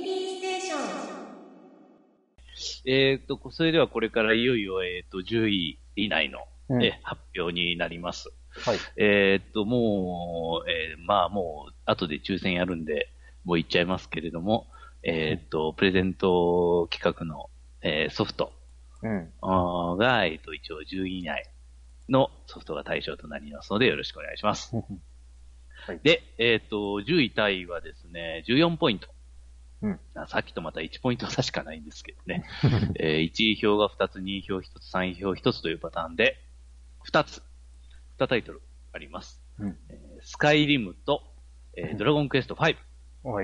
ミリーステーション。えっ、と、それではこれからいよいよ、えっ、と、10位以内の、うんえ発表になります。はい。えっ、と、もう、えーまあもう、後で抽選やるんで、もう言っちゃいますけれども、えっ、と、プレゼント企画の、えーソフトうん。が、えっ、と、一応10位以内のソフトが対象となりますので、よろしくお願いします。はいで、えっ、と、10位タイはですね、14ポイント。うんあさっきとまた1ポイント差しかないんですけどね。えー1位票が2つ、2位票1つ、3位票1つというパターンで、2つ、2タイトルあります。うんえースカイリムと、えードラゴンクエスト5。はい。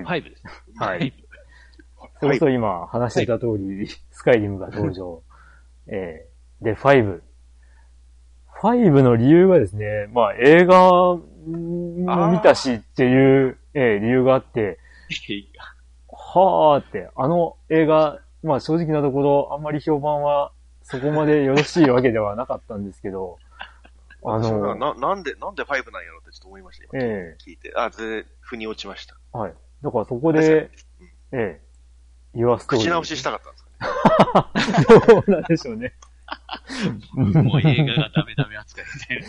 5ですね。はい それこそ今話してた通り、スカイリムが登場。えー、で、5。5の理由がですね、まあ映画も見たしっていう、えー理由があって、はーって、あの映画、まあ正直なところ、あんまり評判はそこまでよろしいわけではなかったんですけど、あの、な、なんで、なんで5なんやろってちょっと思いました、今。え聞いて。あ、全然、腑に落ちました。えはい。だからそこで、ええ言わすと。口直ししたかったんですかね？そうなんでしょうね。もう映画がダメダメ扱いで。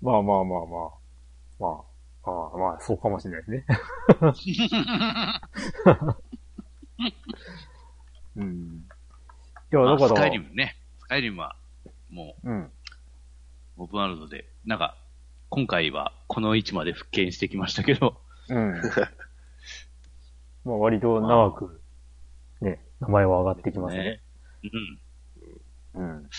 まあまあまあまあ。まあ、ああまあ、そうかもしれないですね。うん。いや、まあだから、スカイリムね。スカイリムは、もうん。う、オープンワールドで、なんか、今回はこの位置まで復権してきましたけど、うん。まあ、割と長く、ね、名前は上がってきますね。うん。うん。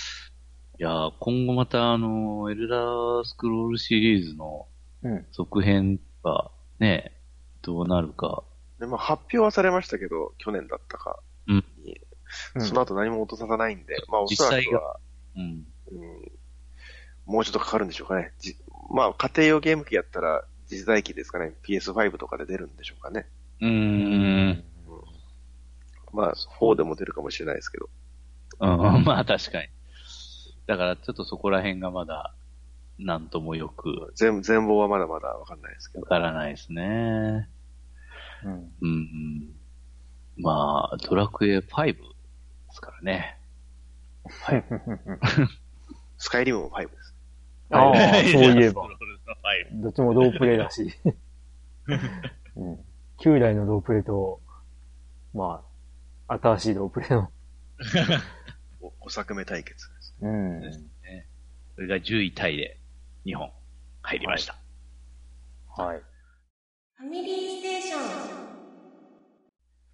いやー今後またあの、エルダースクロールシリーズのうん。続編がね、どうなるか。で、まあ、発表はされましたけど、去年だったかうんに、うんその後何も音沙汰ないんで、まあ、おそら実際くは、うん。うん、もうちょっとかかるんでしょうかね。じまあ、家庭用ゲーム機やったら、次世代機ですかね。PS5 とかで出るんでしょうかね。うーん。まあ、4でも出るかもしれないですけど。うん、まあ確かに。だからちょっとそこら辺がまだ、なんともよく全全貌はまだまだわかんないですけど。わからないですね。うん。うんうん。まあ、ドラクエ5ですからね。スカイリムも5です。ああ、そういえば。は いどっちも同プレイだし。うん。旧来の同プレイと、まあ、新しい同プレイの。お5作目対決です。うん。ですね。それが10位タイで2本入りました。はい。ファミリーステーション。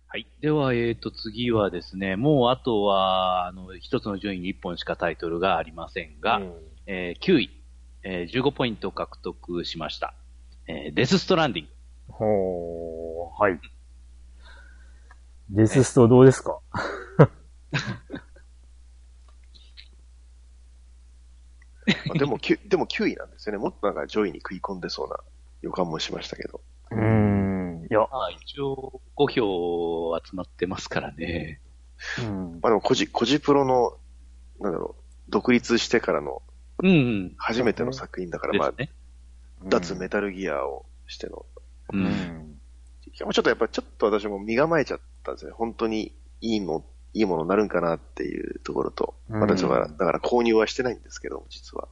はい。では、えっ、と、次はですね、もうあとは、あの、一つの順位に1本しかタイトルがありませんが、うんえー9位、えー15ポイント獲得しました。えーデスストランディング。ほー、はい。デスストどうですか まあ、でも9、でも9位なんですよね。もっとなんか上位に食い込んでそうな予感もしましたけど。うーん。いや、まあ、一応、5票集まってますからね。うん。まあでも、コジ、コジプロの、なんだろう、独立してからのうん、うん。初めての作品だから、まあ。脱メタルギアをしての。う。うんん。ちょっとやっぱ、ちょっと私も身構えちゃったんですよね。本当にいいも、いいものになるんかなっていうところと。うん私は、だから購入はしてないんですけど、実は。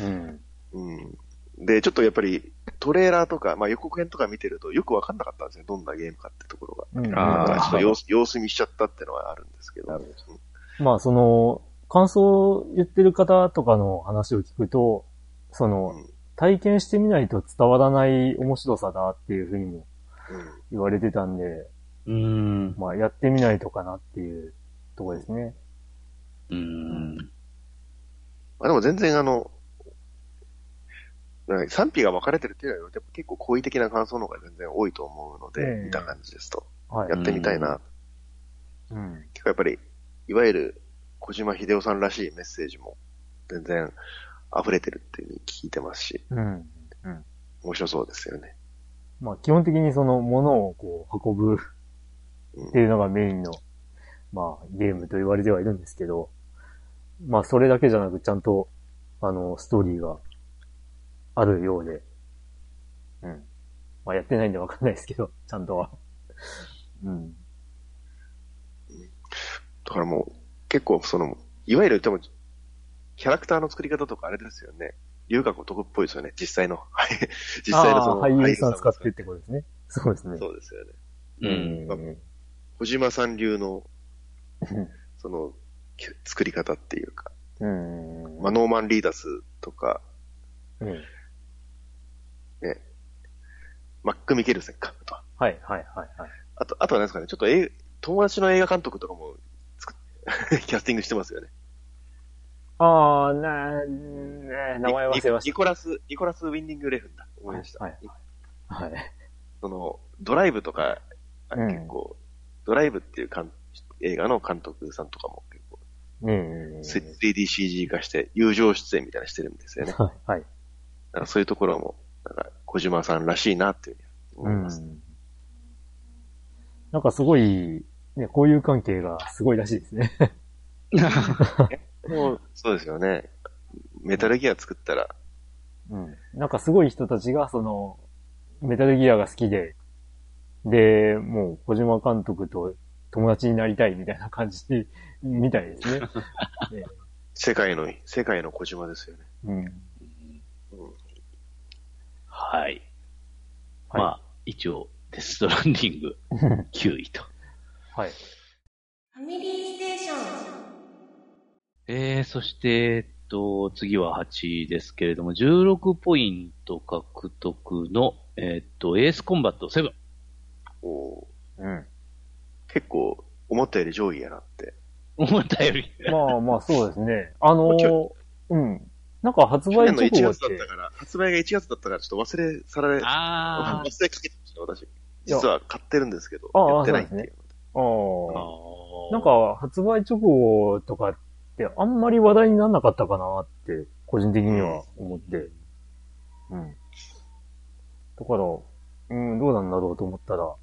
うん。うん。で、ちょっとやっぱり、トレーラーとか、まあ予告編とか見てるとよくわかんなかったんですよ。どんなゲームかってところが。うんあーだからちょっと様子様子見しちゃったっていうのはあるんですけど。なるまあ、その、感想を言ってる方とかの話を聞くと、その、うん体験してみないと伝わらない面白さだっていうふうにもうん言われてたんで、うん。まあ、やってみないとかなっていうところですね。うん。まあでも全然あの、なんか賛否が分かれてるっていうのは、やっぱ結構好意的な感想の方が全然多いと思うので、ええ見た感じですと。はい。やってみたいな。うん。結構やっぱり、いわゆる小島秀夫さんらしいメッセージも全然溢れてるっていうふうに聞いてますし、うん。うん。面白そうですよね。まあ、基本的にその、物をこう、運ぶっていうのがメインの、まあ、ゲームと言われてはいるんですけど、まあ、それだけじゃなく、ちゃんと、あの、ストーリーがあるようで、うん。まあやってないんでわかんないですけど、ちゃんとは。うん。だからもう、結構その、いわゆるでも、キャラクターの作り方とかあれですよね。龍角男っぽいですよね、実際の。は い実際のその俳優さんも使ってってことですね。そうですね。そうですよね。うん。うん。小島さん流の、うんその、き作り方っていうか、うん。まあ、ノーマン・リーダスとか、うん。ね、マック・ミケルセンか、と。はい、はい、はい、はい。あと、あとは何ですかね、ちょっとえ友達の映画監督とかも キャスティングしてますよね。ああ、な、ね、名前忘れましニコラス、ニコラス・ウィンディング・レフンだ。思い出した。はいた。はい。その、ドライブとか、あれうん結構、ドライブっていう監映画の監督さんとかも結構、うん。3DCG 化して、友情出演みたいなのしてるんですよね。だはい、はい。からそういうところも、なんか、小島さんらしいなっていうふうに思います。うんなんかすごい、ね、交友関係がすごいらしいですね。もう、そうですよね。メタルギア作ったら、うん。なんかすごい人たちが、その、メタルギアが好きで、で、もう小島監督と友達になりたいみたいな感じ みたいですね。ね 世界の、世界の小島ですよね。うん。はい。はいまあ、一応、デストランディング 9位と。はい。ファミリーステーションえー、そして、えっと、次は8位ですけれども、16ポイント獲得の、えっと、エースコンバット7。おーうん。結構、思ったより上位やなって。思ったより。まあまあそうですね。あのもうん。なんか発売去年の1直後って月だった、から、発売が1月だったから、ちょっと忘れ去られ、あ忘れかけてました、私。実は買ってるんですけど、ああやってないっていう。ああ。なん、か発売直後とかってあんまり話題にならなかったかなって、個人的には思って。うん。だから、うん、どうなんだろうと思ったら、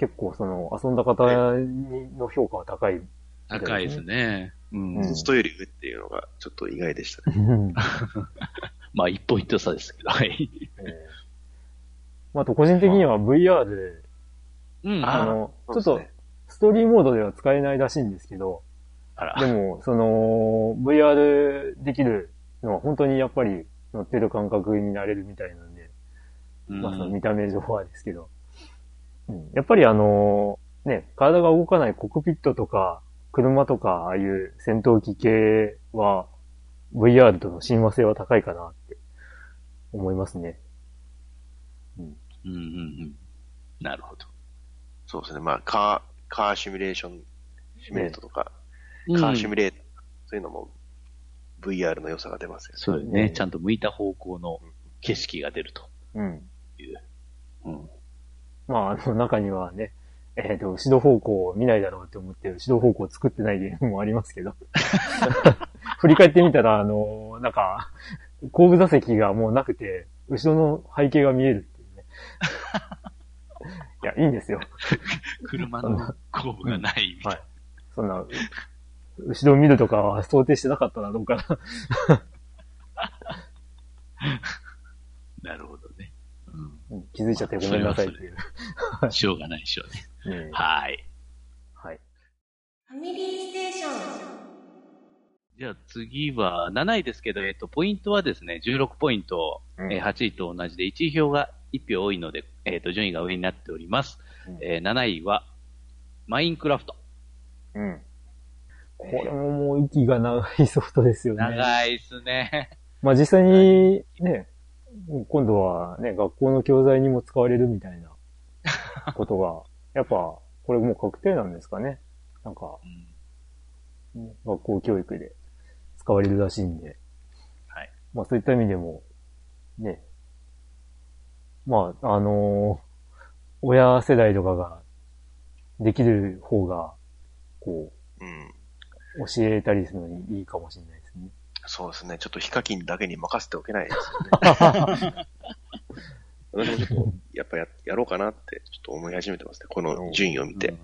結構その、遊んだ方にの評価は高い。高いですね。うん。うん人より上っていうのが、ちょっと意外でしたね。うん まあ、1ポイント差ですけど、はい。えーまあ、あと個人的には VR で、うん。ああの、ちょっとストーリーモードでは使えないらしいんですけど、あら。でも、その、VR できるのは本当にやっぱり乗ってる感覚になれるみたいなんで、うんまあその見た目上はですけど、うん、やっぱりあの、ね、体が動かないコックピットとか、車とか、ああいう戦闘機系は、VR との親和性は高いかなって思いますね。うんうんうん。なるほど。そうですね。まあ、カー、カーシミュレーション、シミュレートとか、うんカーシミュレート、そういうのも VR の良さが出ますよね。そうですね。うんちゃんと向いた方向の景色が出るとうん。いう。うん。まあ、あの中にはね、えっ、と、後ろ方向を見ないだろうって思って、後ろ方向を作ってないゲームもありますけど。振り返ってみたら、あの、なんか、後部座席がもうなくて、後ろの背景が見えるっていうね。いや、いいんですよ。車の後部がないみたいはい。そんな、後ろを見るとかは想定してなかったな、どうかな。な。なるほど気づいちゃってごめんなさいっていう。うん。しょうがないでしょうね。ねはい。はい。ファミリーステーションじゃあ次は7位ですけど、えっと、ポイントはですね、16ポイント、うんえー8位と同じで1位票が1票多いので、えっと、順位が上になっております。うんえー7位は、マインクラフト。うん。これももう息が長いソフトですよね。長いっすね。まあ実際にね、今度はね、学校の教材にも使われるみたいな ことが、やっぱ、これもう確定なんですかね。なんか、うんね学校教育で使われるらしいんで。はい。まあそういった意味でも、ね。まあ、あのー親世代とかができる方が、こうん。う、教えたりするのにいいかもしれない。そうですね。ちょっとヒカキンだけに任せておけないですよね。私もちょっと、やっぱや、やろうかなって、ちょっと思い始めてますね。この順位を見て。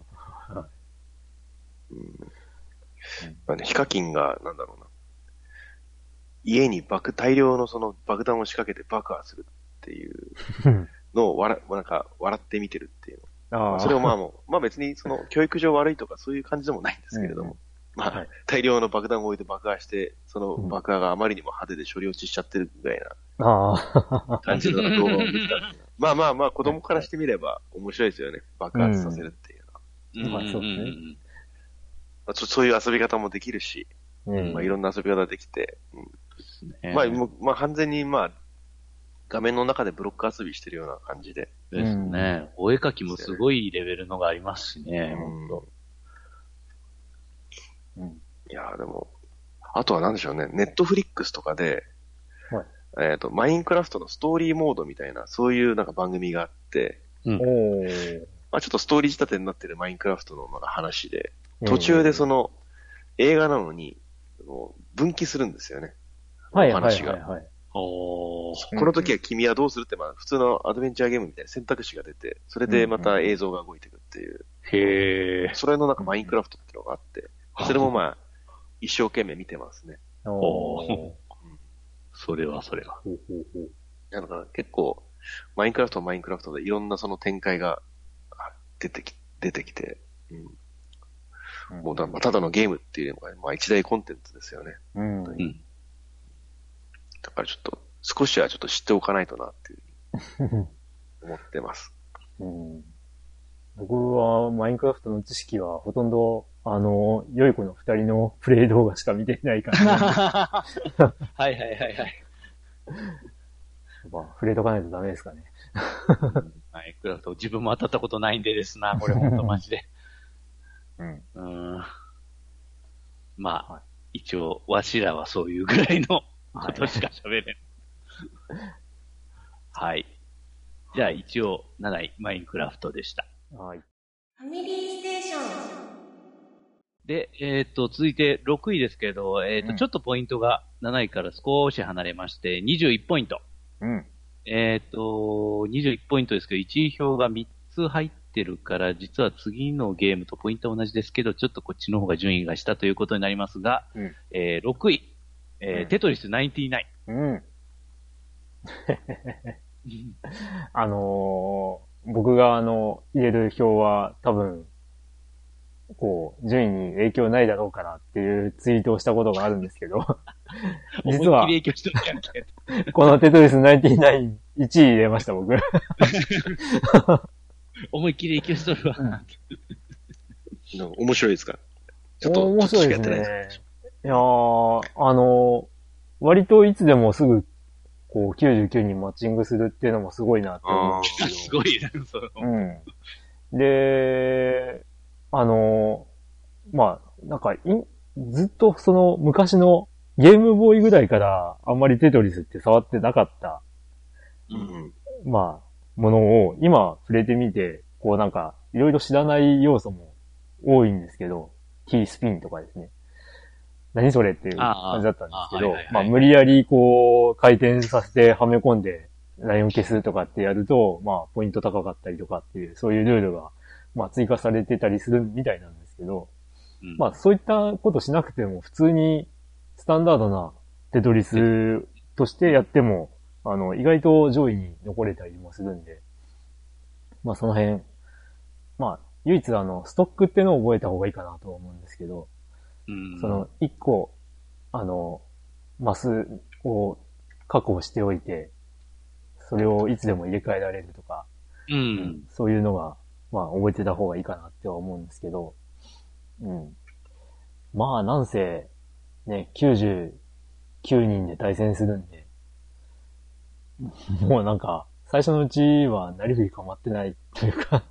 まあね、ヒカキンが、なんだろうな。家に爆、大量のその爆弾を仕掛けて爆破するっていう のを笑、なんか、笑って見てるっていうああ。それをまあもう、まあ別にその教育上悪いとかそういう感じでもないんですけれども、うんまあはい大量の爆弾を置いて爆破して、その爆破があまりにも派手で処理落ちしちゃってるぐらいなああ。感じの動画を見てたまあまあまあ子供からしてみれば面白いですよね。爆発させるっていうのは。まあそうですねまあそそういう遊び方もできるし、うん。まあいろんな遊び方できて、うんねまあもう、まあ完全にまあ、画面の中でブロック遊びしてるような感じで。ですね。お絵描きもすごいレベルのがありますしね、うんほんと。うん。いやーでも、あとは何でしょうね、ネットフリックスとかで、はいえっ、と、マインクラフトのストーリーモードみたいな、そういうなんか番組があって、おー。まあちょっとストーリー仕立てになってるマインクラフトのなんか話で、途中でその、の、映画なのに、もう分岐するんですよね。はいはいお話が。はいはい。おー。この時は君はどうするって、まあ普通のアドベンチャーゲームみたいな選択肢が出て、それでまた映像が動いていくっていう、へー。それのなんかマインクラフトっていうのがあって、それもまあ、一生懸命見てますね。おー。それはそれは。ほうほうほうだから結構、マインクラフトはマインクラフトでいろんなその展開があ出てき、出てきて、うん、もうだ、まあただのゲームっていうのが、まあ一大コンテンツですよね。うん。うん。だからちょっと、少しはちょっと知っておかないとなっていうふうに 思ってます。うん僕はマインクラフトの知識はほとんど、あの、良い子の二人のプレイ動画しか見ていないから、はいはいはいはい。まあ、触れとかないとダメですかね。マインクラフト、自分も当たったことないんでですな、これほんとマジで。うん。うーん。まあ、はい一応、わしらはそういうぐらいのことしか喋れん。はい。じゃあ一応、7位、マインクラフトでした。はい。ファミリーステーション。で、えっ、と、続いて6位ですけど、えっ、と、うんちょっとポイントが7位から少し離れまして、21ポイント。うん。えっ、と、21ポイントですけど、1位票が3つ入ってるから、実は次のゲームとポイントは同じですけど、ちょっとこっちの方が順位が下ということになりますが、うんえー6位、えーうんテトリス99。うん。あのー僕があの、入れる票は多分、こう、順位に影響ないだろうからっていうツイートをしたことがあるんですけど、実は。このテトリス99、1位入れました、僕。思いっきり影響しとるわ。なんか面白いですか？ちょっと、面白いですね。いやー、あの、割といつでもすぐ、こう、99にマッチングするっていうのもすごいなって思うんですけど。すごいな、その。うん。で、あの、まあ、なんかい、ずっとその昔のゲームボーイぐらいからあんまりテトリスって触ってなかった、うん。まあ、ものを今触れてみて、こうなんか、いろいろ知らない要素も多いんですけど、キースピンとかですね。何それっていう感じだったんですけどまあ無理やりこう回転させてはめ込んでライオン消すとかってやると、まあポイント高かったりとかっていう、そういうルールがまあ追加されてたりするみたいなんですけど、うん。まあそういったことしなくても普通にスタンダードなテトリスとしてやっても、あの、意外と上位に残れたりもするんで、まあその辺、まあ唯一あの、ストックってのを覚えた方がいいかなと思うんですけど、うん。その一個、あの、マスを確保しておいて、それをいつでも入れ替えられるとか、うん。そういうのが、まあ、覚えてた方がいいかなっては思うんですけど、うん。まあ、なんせ、ね、99人で対戦するんで、もうなんか、最初のうちはなりふり構ってないというか、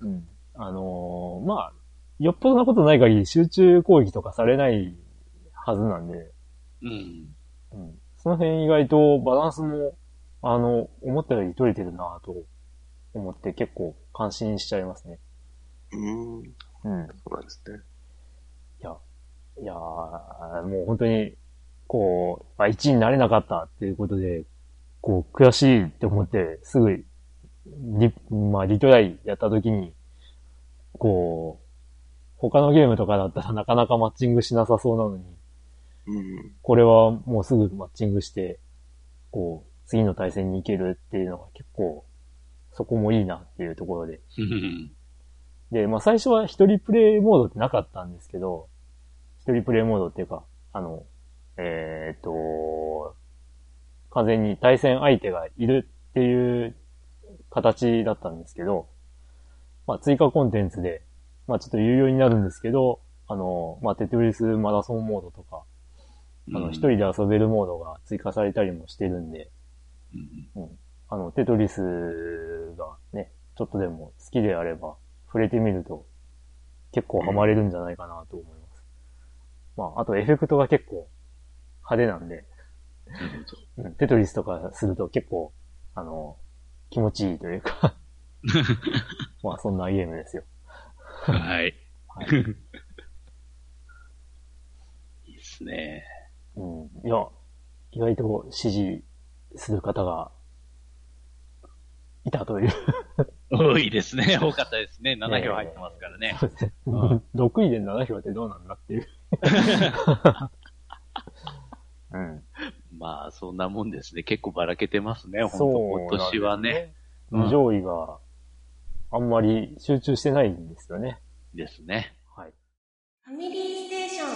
うん。あのーまあ、よっぽどなことない限り集中攻撃とかされないはずなんで、うん。うん。その辺意外とバランスも、あの、思ったより取れてるなと思って結構感心しちゃいますね。うん。うん。そうなんですね。いや、いやーもう本当に、こう、あ1位になれなかったっていうことで、こう、悔しいって思って、すぐ、リ、まあ、リトライやった時に、こう、他のゲームとかだったらなかなかマッチングしなさそうなのに、うん。これはもうすぐマッチングして、こう、次の対戦に行けるっていうのが結構、そこもいいなっていうところで。うん。で、まあ最初は一人プレイモードってなかったんですけど、一人プレイモードっていうか、あの、えーっと、完全に対戦相手がいるっていう形だったんですけど、まあ追加コンテンツで、まあちょっと有料になるんですけど、あの、まあテトリスマラソンモードとか、あの、一人で遊べるモードが追加されたりもしてるんで、うんあの、テトリスがね、ちょっとでも好きであれば、触れてみると、結構ハマれるんじゃないかなと思います。まあ、あとエフェクトが結構派手なんで、うんテトリスとかすると結構、あの、気持ちいいというか、まあ、そんなゲームですよ。はい。はい。いいですね。うん。いや、意外と支持する方が、いたという。多いですね。多かったですね。7票入ってますからね。うん6位で7票ってどうなんだっていう。うん。まあ、そんなもんですね。結構ばらけてますね。そう本当今年はね。うん上位があんまり集中してないんですよね。ですね。はい。ファミリーステーション。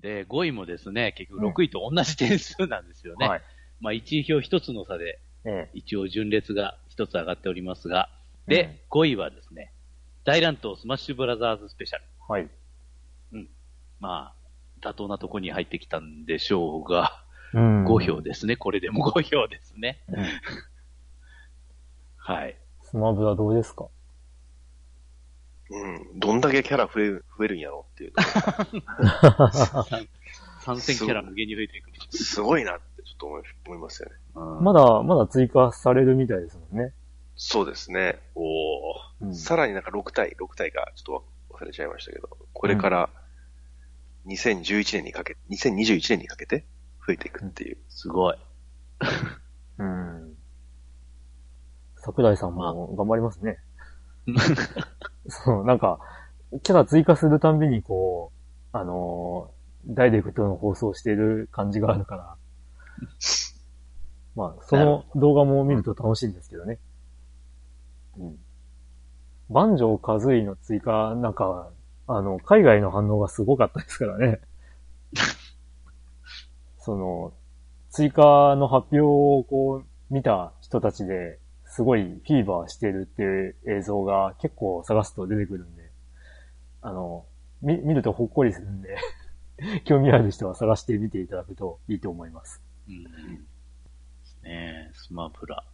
で、5位もですね、結局6位と同じ点数なんですよね。はい。まあ、1位票1つの差で、え一応順列が1つ上がっておりますが、で、5位はですね、大乱闘スマッシュブラザーズスペシャル。えはい。まあ、妥当なとこに入ってきたんでしょうが、うん5票ですね。これでも5票ですね。うん はい。スマブラどうですか？うん。どんだけキャラ増える、増えるんやろっていう。参戦キャラ無限に増えていく。すごいなってちょっと思い思いますよね。うんまだ、まだ追加されるみたいですもんね。そうですね。おーうんさらになんか6体、6体がちょっと忘れちゃいましたけど、これから2011年にかけ、2021年にかけて増えていくっていう。すごい。うん。桜井さんも頑張りますね。そう、なんか、キャラ追加するたんびにこう、あのーダイレクトの放送してる感じがあるから、まあ、その動画も見ると楽しいんですけどね。うん。万丈和井の追加、なんか、あの、海外の反応がすごかったですからね。その、追加の発表をこう、見た人たちで、すごいフィーバーしてるっていう映像が結構探すと出てくるんで、あの、み、見るとほっこりするんで、興味ある人は探してみていただくといいと思います。うん。ですねスマブラ。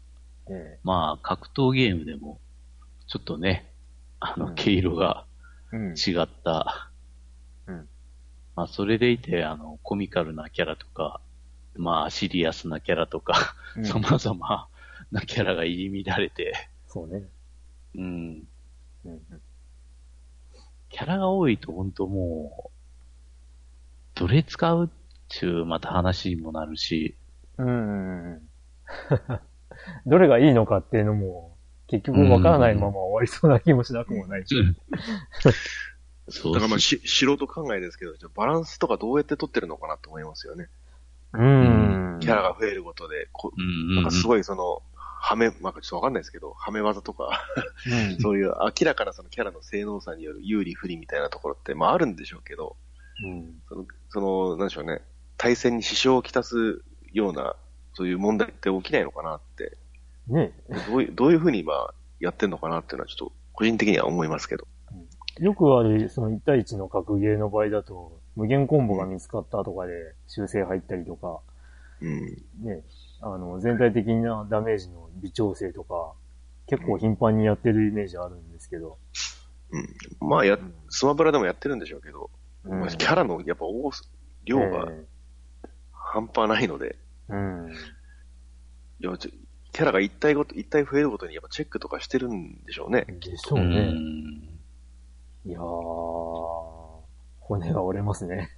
えまあ、格闘ゲームでも、ちょっとね、あの、うん毛色が。違った。うんまあ、それでいて、あの、コミカルなキャラとか、まあ、シリアスなキャラとか、うん様々なキャラが入り乱れて、そうね。うん。うんキャラが多いと本当もう、どれ使うっちゅう、また話にもなるし、うん。うん。どれがいいのかっていうのも、結局わからないまま終わりそうな気もしなくもないし。そうだからまあし、素人考えですけど、じゃあバランスとかどうやって取ってるのかなと思いますよね。うん。キャラが増えることで、こなんかすごいその、はめ、まあ、ちょっとわかんないですけど、はめ技とか、うんそういう明らかなそのキャラの性能差による有利不利みたいなところって、まああるんでしょうけど、うん。その、その、なんでしょうね、対戦に支障をきたすような、そういう問題って起きないのかなって、ねどういう、どういうふうに今やってんのかなっていうのはちょっと個人的には思いますけど。よくある、その1対1の格ゲーの場合だと、無限コンボが見つかったとかで修正入ったりとか、うん。ね、あの、全体的なダメージの微調整とか、結構頻繁にやってるイメージあるんですけど。うん。まあや、スマブラでもやってるんでしょうけど、うんまあキャラのやっぱ多す、量がえ半端ないので、えうん。いやちょキャラが一体ごと、一体増えるごとにやっぱチェックとかしてるんでしょうね。でしょううね。んいやー、骨が折れますね。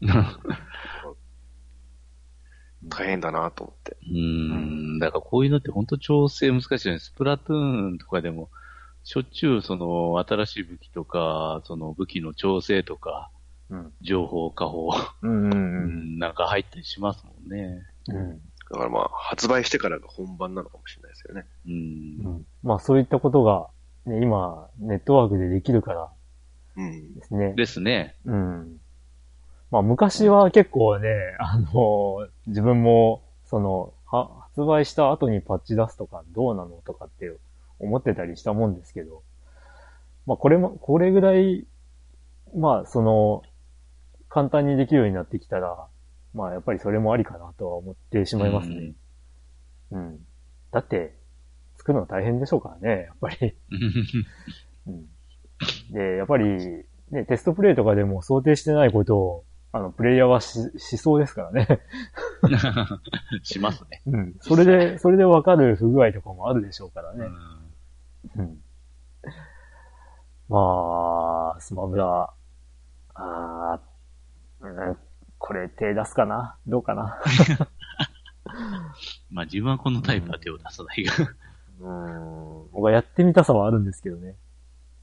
大変だなと思って。うん。だからこういうのって本当調整難しいよね。スプラトゥーンとかでも、しょっちゅうその新しい武器とか、その武器の調整とか、うん。情報、下方、うんなんか入ったりしますもんね。うん。だからまあ、発売してからが本番なのかもしれないですよね。う。うんん。まあそういったことが、ね、今、ネットワークでできるからうん。ですね。ですね。うん。まあ昔は結構ね、あの、自分も、その、は、発売した後にパッチ出すとかどうなのとかって思ってたりしたもんですけど、まあこれも、これぐらい、まあその、簡単にできるようになってきたら、まあやっぱりそれもありかなとは思ってしまいますね。うん。だって、作るの大変でしょうからね、やっぱり。うん。で、やっぱり、ね、テストプレイとかでも想定してないことを、あの、プレイヤーはし、しそうですからね。しますね。うん。それで、それでわかる不具合とかもあるでしょうからね。うん。まあ、スマブラ、あーうん、これ手出すかな？どうかな？まあ自分はこのタイプは手を出さないが。うん。僕はやってみたさはあるんですけどね。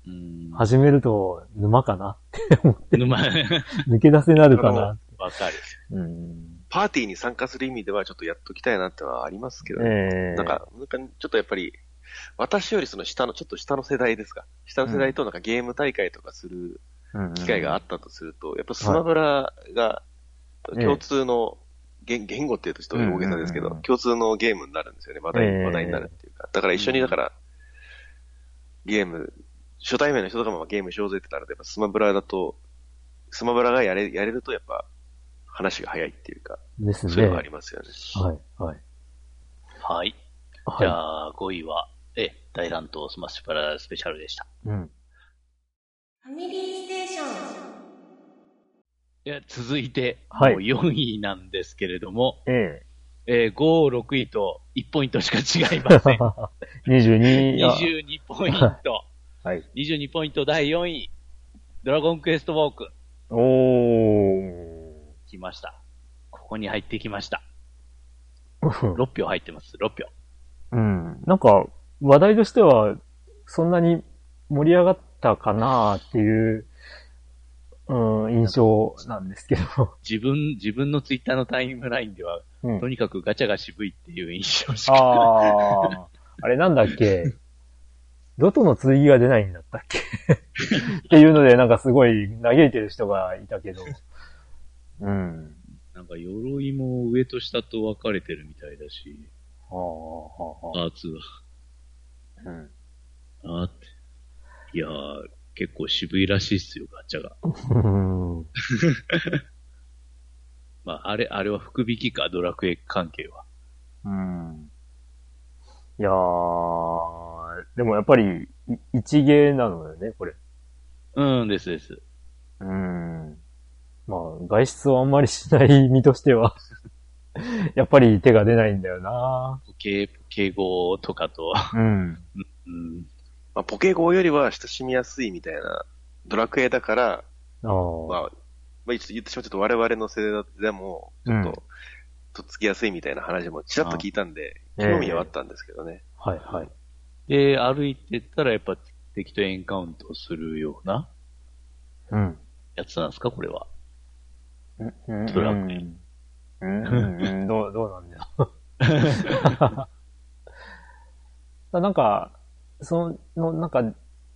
うん。始めると沼かな？って思って、沼、抜け出せなるかな？わかる。うん。パーティーに参加する意味ではちょっとやっときたいなってのはありますけどね。ええなんか、なんかちょっとやっぱり、私よりその下の、ちょっと下の世代ですか？下の世代となんかゲーム大会とかする機会があったとすると、やっぱスマブラがええ共通の言言語って言うとちょっと大げさですけどうんうんうん、共通のゲームになるんですよね。話題、ええ話題になるっていうか。だから一緒にだから、ゲーム、初対面の人とかもゲームしようぜってなると、やっぱスマブラだと、スマブラがやれ、やれるとやっぱ話が早いっていうか、ですね。そういうのがありますよね。はい、はい。はい。はい。じゃあ、5位は、え、大乱闘スマッシュパラスペシャルでした。うん。ファミリーステ。いや、続いて、はいもう4位なんですけれども、ええー、5、6位と1ポイントしか違いません。え。22、あ22ポイント。はい。22ポイント第4位。ドラゴンクエストウォーク。おー。来ました。ここに入ってきました。うん6票入ってます。6票。うん。なんか、話題としては、そんなに盛り上がったかなっていう、うん、印象なんですけど。自分、自分のツイッターのタイムラインでは、うんとにかくガチャが渋いっていう印象しか。ああ、あれなんだっけ？ドトの剣が出ないんだったっけ？っていうので、なんかすごい嘆いてる人がいたけど。うん。なんか鎧も上と下と分かれてるみたいだし、はあ、はあ、はパーツあ。うん。は。あーって。いやー、結構渋いらしいっすよ、ガチャが。うん。まあ、あれ、あれは福引きか、ドラクエ関係は。うん。いやー、でもやっぱり、い一芸なのよね、これ。うんですです。うん。まあ、外出をあんまりしない身としては、やっぱり手が出ないんだよな敬、敬語とかと、うん。うん、まあ、ポケゴーよりは親しみやすいみたいな、ドラクエだから、ああ。まあ、まあ、言ってしまうとちょっと我々の世代でも、ちょっと、うんとっつきやすいみたいな話もちらっと聞いたんで、あ興味はあったんですけどね。はい、はい。で、歩いてったらやっぱ敵とエンカウントするようなうん。やつなんですか、これは。うん。ドラクエうん。うん、うん、どう、どうなんだよ。なんか、その、なんか、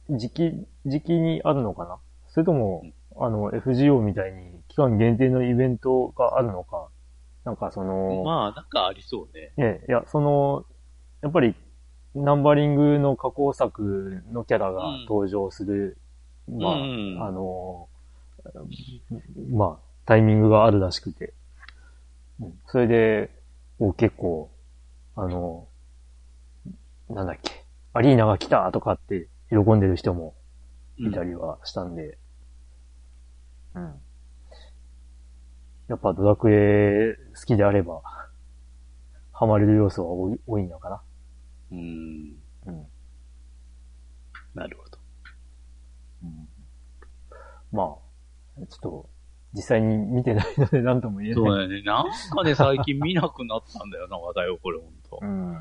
時期、時期にあるのかな？それとも、あの、FGO みたいに期間限定のイベントがあるのか？なんかその、まあ、なんかありそうね。ね、いや、その、やっぱり、ナンバリングの加工作のキャラが登場する、まあ、うんあの、まあ、タイミングがあるらしくて。うん。それで、こう結構、あの、なんだっけ、アリーナが来たとかって喜んでる人もいたりはしたんで、うん。やっぱドラクエ好きであれば、ハマれる要素は多い多いのかな。うん。うん。なるほど。まあ、ちょっと、実際に見てないので何とも言えない。そうだよね。なんかね、最近見なくなったんだよな、話題を、これ、ほんとう。ん。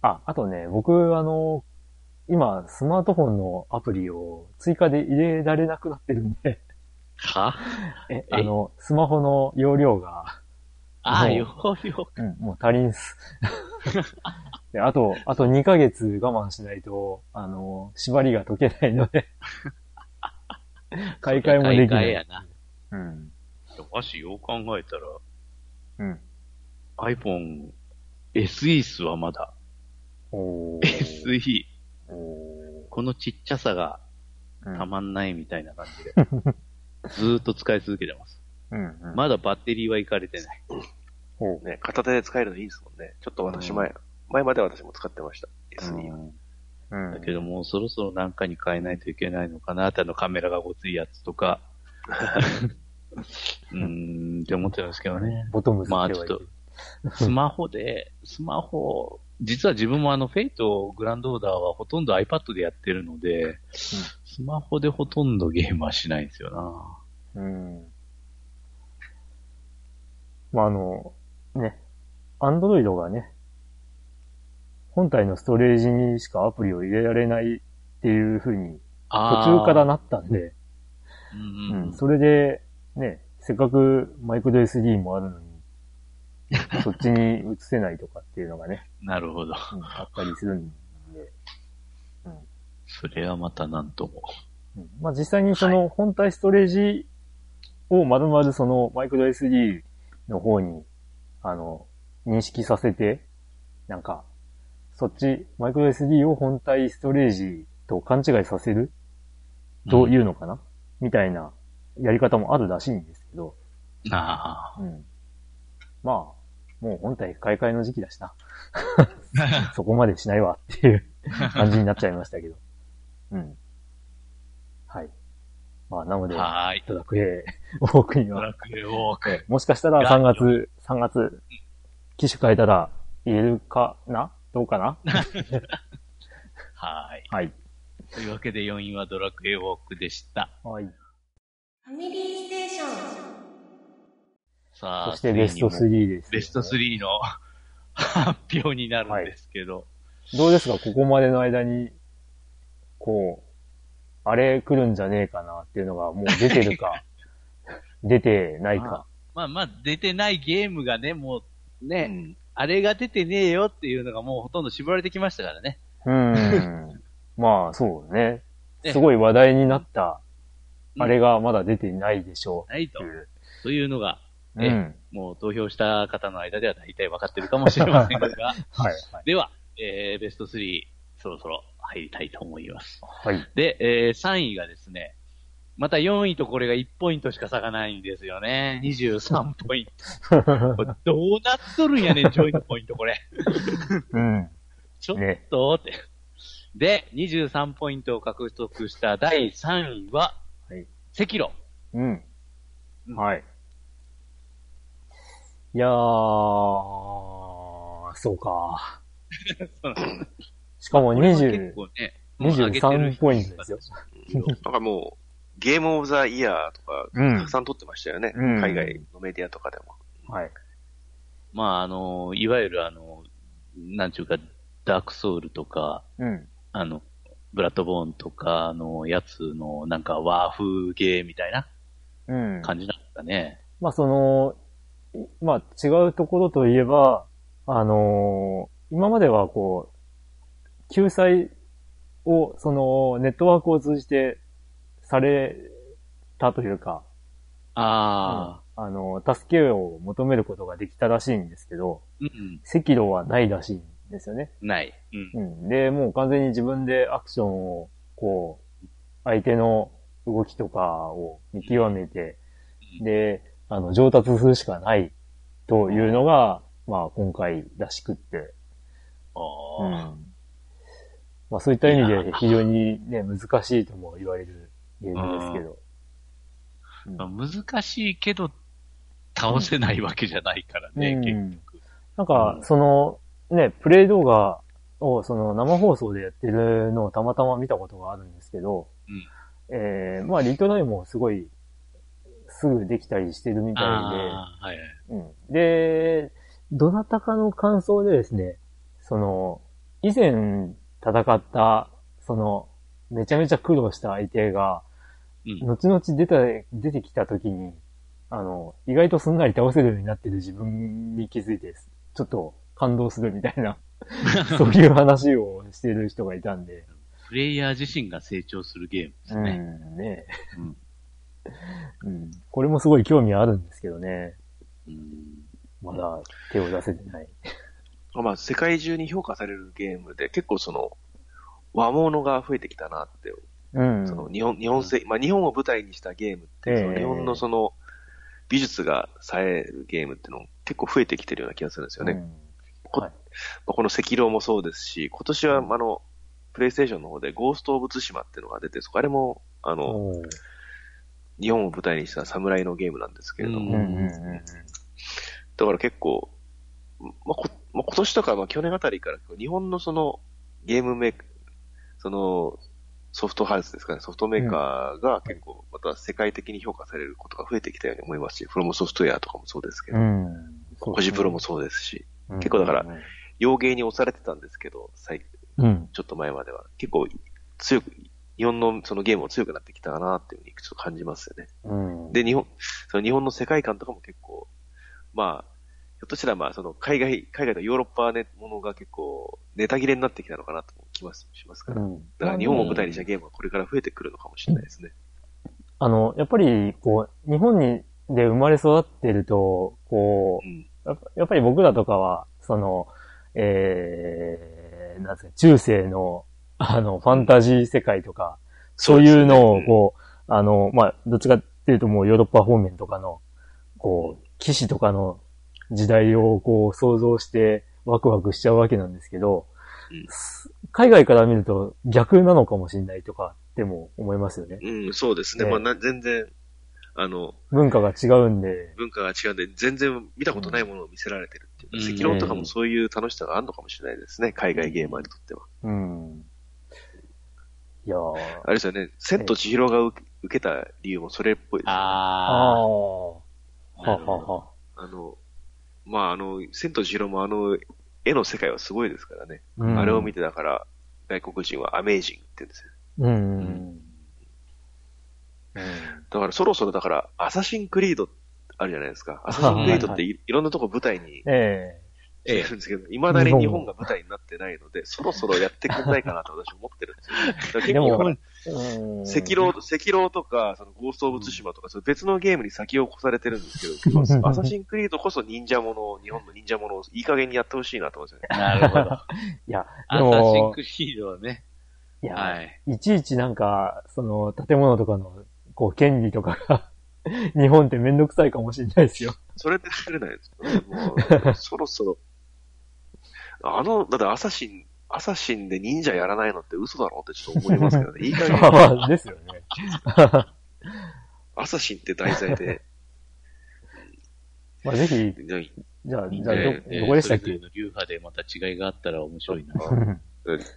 あ、あとね、僕、あの、今、スマートフォンのアプリを追加で入れられなくなってるんで、は？え、え？あの、スマホの容量が、ああ、もうようん、もう足りんす。であと、あと2ヶ月我慢しないと、あの、縛りが解けないので、買い替えもできない。買い替えやな。うん。わし、よう考えたら、うん。iPhone SE っすわ、まだ。おー SE。おこのちっちゃさがーたまんないみたいな感じで。ずーっと使い続けてます。うん。うん。まだバッテリーはいかれてない。ね、片手で使えるのいいですもんね。ちょっと私前、前まで私も使ってました。SE は。うん。だけどもうそろそろなんかに変えないといけないのかなってあのカメラがごついやつとか。うーんって思ってるんですけどね。ボトムズまあって言われてるスマホで、スマホ、実は自分もあのフェイトグランドオーダーはほとんど iPad でやってるので、スマホでほとんどゲームはしないんですよな。うん。まあ、あの、ね、アンドロイドがね、本体のストレージにしかアプリを入れられないっていう風に途中からなったんで、うんうんうん、それで、ね、せっかくマイクロ SD もあるのに、そっちに移せないとかっていうのがね、なるほど。うんあったりするんで、それはまたなんとも。うん。まあ実際にその本体ストレージを丸々そのマイクロ SD の方に、あの、認識させて、なんか、そっち、マイクロ SD を本体ストレージと勘違いさせる？というのかな、みたいなやり方もあるらしいんですけど、あうん。まあ、もう本体買い替えの時期だしな。そこまでしないわっていう感じになっちゃいましたけど。うん。はい。まあ、なので。ドラクエウォークには、ドラクエウォーク。えもしかしたら3月、3月、機種変えたら言えるかな？どうかな？はーい。はい。というわけで4位はドラクエウォークでした。はい。ファミリーステーション。さあ、そしてベストついにも3です、ベスト3の 発表になるんですけど。どうですか？ここまでの間に、こう、あれ来るんじゃねえかなっていうのがもう出てるか、出てないか。まあまあ、出てないゲームがね、もううね、ん。あれが出てねえよっていうのがもうほとんど絞られてきましたからね。うん。まあ、そうね。ねすごい話題になった、うんあれがまだ出てないでしょないとうって。いう。というのが、えうん。もう投票した方の間では大体分かってるかもしれませんが、はい、はい。では、えー、ベスト3、そろそろ入りたいと思います。はい。で、えー、3位がですね、また4位とこれが1ポイントしか差がないんですよね。23ポイント。どうなっとるんやねん、上位のポイントこれ。うん。ちょっね。とって。で、23ポイントを獲得した第3位は、はい。赤炉。うん。うんはい。いやー、そうか。しかもこれは結20、構ね、もう上げてる23人ポイントですよ。なんかもう、ゲームオブザイヤーとか、うんたくさん撮ってましたよね。うん海外のメディアとかでも。はい。まあ、あの、いわゆるあの、なんちゅうか、ダークソウルとか、うん。あの、ブラッドボーンとかのやつの、なんか和風ゲーみたいなうん。感じなんですかね。まあその、いまあ違うところといえば、あのー今まではこう、救済を、その、ネットワークを通じてされたというか、ああ、あの、助けを求めることができたらしいんですけど、うん、うん、赤炉はないらしいんですよね。ない。うん。うん。で、もう完全に自分でアクションを、こう、相手の動きとかを見極めて、で、あの、上達するしかないというのが、まあ今回らしくって、あうん。あ、まあそういった意味で非常にね、難しいとも言われるゲームですけど。難しいけど、倒せないわけじゃないからね、うん。結局。なんかう、ん。その、ね、プレイ動画をその生放送でやってるのをたまたま見たことがあるんですけど、うん。えー、まあリトライもすごい、すぐできたりしてるみたいああ、はいはい。で、うん。で、どなたかの感想でですね、その、以前戦った、その、めちゃめちゃ苦労した相手が、うん。後々出た、出てきた時に、あの、意外とすんなり倒せるようになってる自分に気づいて、ちょっと感動するみたいな、そういう話をしてる人がいたんで。プレイヤー自身が成長するゲームですね。うん、ねうんうん。これもすごい興味あるんですけどね。うんまだ手を出せてない。まあ、世界中に評価されるゲームで、結構その、和物が増えてきたなって、うん。その日本、日本製、まあ日本を舞台にしたゲームって、ええその日本のその、美術が冴えるゲームっていうの結構増えてきてるような気がするんですよね。うんこはいまあこの赤狼もそうですし、今年は、あの、プレイステーションの方でゴースト・オブ・ツシマっていうのが出て、そこあれも、あの、日本を舞台にした侍のゲームなんですけれども、ううんうんうん。だから結構、まあこまあ、今年とか、まあ、去年あたりから日本のそのゲームメーカー、そのソフトハウスですかね、ソフトメーカーが結構また世界的に評価されることが増えてきたように思いますし、フロムソフトウェアとかもそうですけど、うん。コジプロもそうですし、うん。結構だから、洋芸に押されてたんですけど、最うん。ちょっと前までは。結構強く、日本のそのゲームも強くなってきたかなっていうふうにちょっと感じますよね。うん。で、日本、その日本の世界観とかも結構、まあ、ひょっとしたらまあ、その海外、海外のヨーロッパね、ものが結構、ネタ切れになってきたのかなとも気ます、しますから。うんだから日本を舞台にしたゲームはこれから増えてくるのかもしれないですね。あの、やっぱり、こう、日本に、で生まれ育ってると、こう、うん。やっぱやっぱり僕らとかは、その、えー、なんですか、中世の、あの、ファンタジー世界とか、そういうのを、こう、あの、まあ、どっちかっていうともうヨーロッパ方面とかの、こう、騎士とかの時代をこう想像してワクワクしちゃうわけなんですけど、うん海外から見ると逆なのかもしれないとかっても思いますよね。うん、そうですね。ねまあな、全然、あの、文化が違うんで、文化が違うんで、全然見たことないものを見せられてるっていうか、うん赤狼とかもそういう楽しさがあるのかもしれないですね。海外ゲーマーにとっては。うん。いやー。あれですよね、千と千尋が受け受けた理由もそれっぽいですよね。あああ。ははは。あの、まあ、あの、千と千尋もあの、絵の世界はすごいですからね。うんあれを見てだから、外国人はアメージングって言うんですよ。うん。うんだからそろそろだから、アサシンクリードあるじゃないですか。アサシンクリードっていいろんなとこ舞台にえしてるんですけど、未だに日本が舞台になってないので、そろそろやってくれないかなと私思ってるんですよ。結構赤狼、赤狼とか、そのゴースト・オブ・ツシマとか、そういう別のゲームに先を越されてるんですけど、アサシンクリードこそ忍者ものを、日本の忍者ものをいい加減にやってほしいなと思うんですよね。あ、なるほど。いや、アサシンク、リードはね。いや、はい。いちいちなんか、その、建物とかの、こう、権利とかが、日本ってめんどくさいかもしれないですよ。それで作れないですよね。もう、そろそろ。あの、だってアサシン、アサシンで忍者やらないのって嘘だろってちょっと思いますけどね。いい加減、まあ、ですよね。アサシンって題材で、まあ、ぜひ、ねじゃあ、じえゃあ、ど、えどこでしたっけ？それぞれの流派でまた違いがあったら面白いな。うん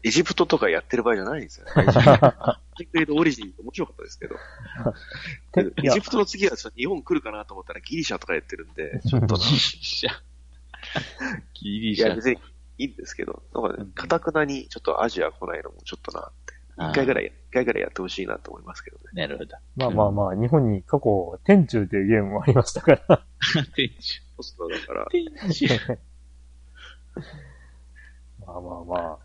エジプトとかやってる場合じゃないんですよね。エジプトオリジン面白かったですけど。エジプトの次はちょっと日本来るかなと思ったらギリシャとかやってるんで、ちょっとな。ギリシャ。ギリいや、シャ。別にいいんですけど、なんかね、かたくなにちょっとアジア来ないのもちょっとなって。一回ぐらい、一回ぐらいやってほしいなと思いますけどね。なるほど。まあまあまあ、日本に過去、天中というゲームもありましたから。店長。そうだから、店長。まあまあま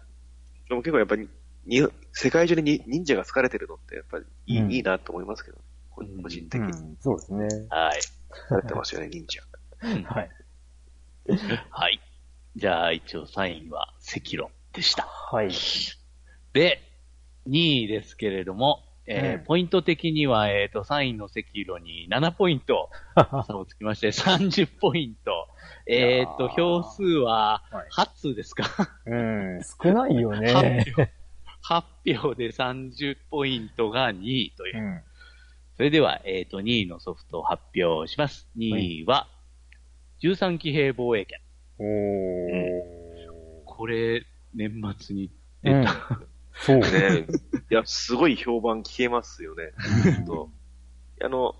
でも結構やっぱり、に世界中にに忍者が好かれてるのってやっぱりいい,、うんいいなと思いますけど、個人あ。的にうん、そうですね。はい。されてますよね、忍者。はい。はい。じゃあ、一応3位は赤論でした。はい。で、2位ですけれども、えーうんポイント的には、えっ、と、3位の赤色に7ポイント 差をつきまして、30ポイント。えっ、ー票数ははい8通ですか、うん、少ないよね。8票。8票で30ポイントが2位というう。ん。それでは、えっ、と、2位のソフトを発表します。2位は、13騎兵防衛権。おー。これ、年末に出うんた。。そう。ねいや、すごい評判聞けますよね。あの、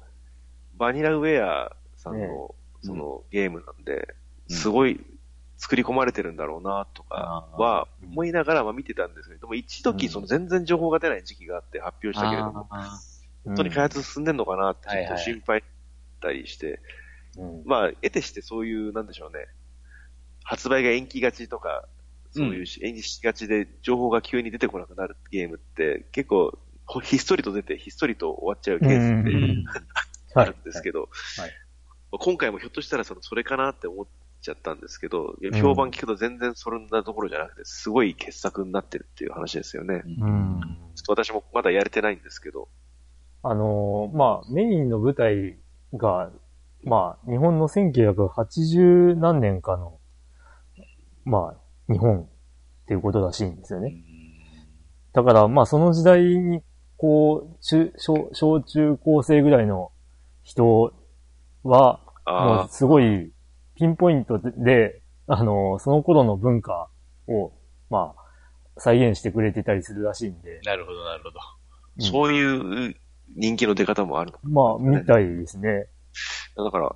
バニラウェアさんの、ねそのゲームなんで、うんすごい作り込まれてるんだろうな、とかは思いながらまあ見てたんですけど、でも一時その全然情報が出ない時期があって発表したけれども、あ本当に開発進んでんのかなってちょっと心配たりして、うん。まあ、得てしてそういう、なんでしょうね、発売が延期がちとか、そういうし、延期しがちで情報が急に出てこなくなるゲームって、結構、ほひっそりと出て、ひっそりと終わっちゃうケースってうん。あはいるんですけど、はい。まあ今回もひょっとしたらそのそれかなって思っちゃったんですけど、評判聞くと全然そんなところじゃなくて、すごい傑作になってるっていう話ですよね。うん。ちょっと私もまだやれてないんですけど、あのーまあ、メインの舞台が、まあ、日本の1980何年かの、まあ、日本っていうことらしいんですよね。だから、まあ、その時代に、こう、中、小、小中高生ぐらいの人は、もあうすごい、ピンポイントで、あのーその頃の文化を、まあ、再現してくれてたりするらしいんで、なるほど、なるほど。あ、そういう人気の出方もあるのまあ、みたいですね。だから、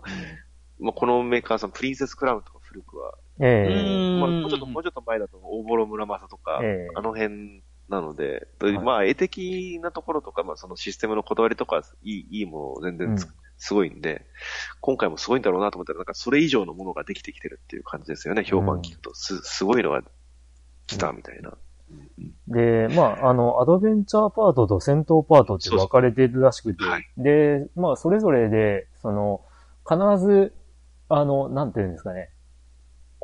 まあ、このメーカーさん、プリンセスクラウンとか古くは、ええ。うん。まあ、もうちょっと、もうちょっと前だと、大幌村正とか、ええ。あの辺なので、はい。まあ、絵的なところとか、まあ、そのシステムのこだわりとか、いい、いいもの全然つ、うん。すごいんで、今回もすごいんだろうなと思ったら、なんかそれ以上のものができてきてるっていう感じですよね、評判聞くと。す、すごいのが来たみたいな。で、まあ、あの、アドベンチャーパートと戦闘パートって分かれてるらしくて、はい。で、まあ、それぞれで、その、必ず、あの、なんていうんですかね、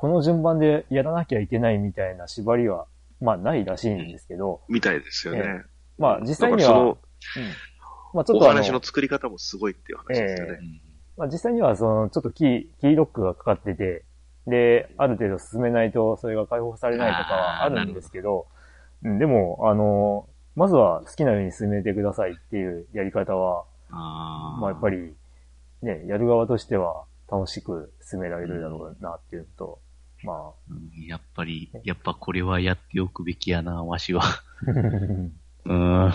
この順番でやらなきゃいけないみたいな縛りは、まあ、ないらしいんですけど、みたいですよね。えまあ、実際には、だからその、まあ、ちょっとお話、の作り方もすごいっていう話ですよね。まあ、実際には、その、ちょっとキー、キーロックがかかってて、で、ある程度進めないと、それが解放されないとかはあるんですけど、うんでも、あの、まずは好きなように進めてくださいっていうやり方は、あまあやっぱり、ね、やる側としては楽しく進められるだろうなっていうのと、まうんやっぱり、やっぱこれはやっておくべきやな、わしは。あ、うん。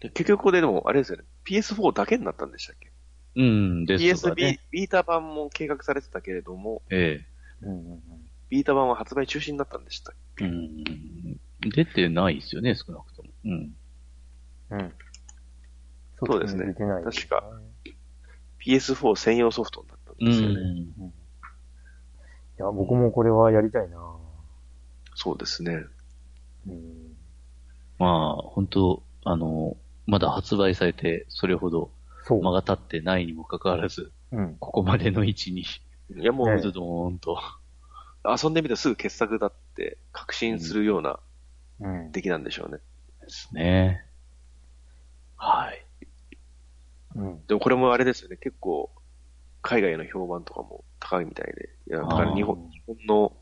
で結局これでも、あれですよね、PS4 だけになったんでしたっけ？うん、ですとか ?PSB、ね。ビータ版も計画されてたけれども、えうんビータ版は発売中止になったんでしたっえ。うん。出てないですよね、少なくとも。うん。うんそうですね出てない確か。PS4 専用ソフトですよね。ん。いや、僕もこれはやりたいなそうですね。うんまあ、本当あの、まだ発売されて、それほど。間が経ってないにもかかわらず、うん。ここまでの位置に、いやもう、ねズドーンと。遊んでみたらすぐ傑作だって確信するようなうん。出来なんでしょうね。ですね。はい。うん。でもこれもあれですよね、結構、海外の評判とかも高いみたいで、いや、だから日本日本の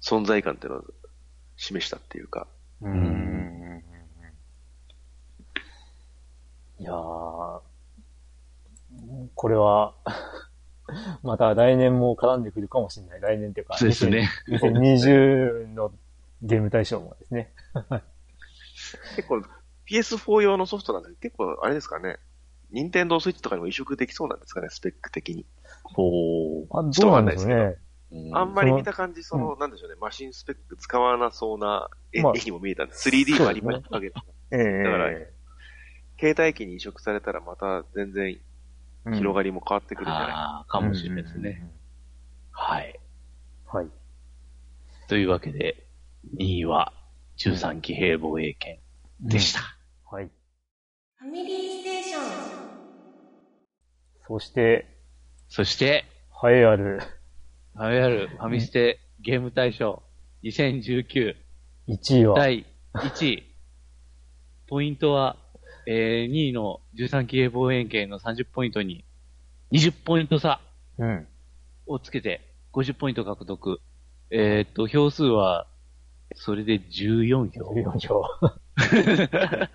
存在感っていうのを示したっていうか、うん。いやー、これは、また来年も絡んでくるかもしれない。来年っていうか、そうですね。2020のゲーム大賞もですね。結構 PS4 用のソフトなんで、結構あれですかね、任天堂スイッチとかにも移植できそうなんですかね、スペック的に。ほう。あ、どうなんでしょうね。うんあんまり見た感じ、その、なんでしょうね、マシンスペック使わなそうな絵,、まあ絵にも見えたんで、3D もありましたけど、ええだから携帯機に移植されたらまた全然広がりも変わってくるんじゃないかかもしれないですね。。はい。うんはい。というわけで、2位は、13期兵防衛権でした。はい。ファミリー。そして、そして、栄えあるファミあるファミステゲーム大賞2019 1位は、第1位。ポイントは、えー、2位の13期兵防衛権の30ポイントに20ポイント差うん。をつけて50ポイント獲得。えーっと、票数は、それで14票。14票。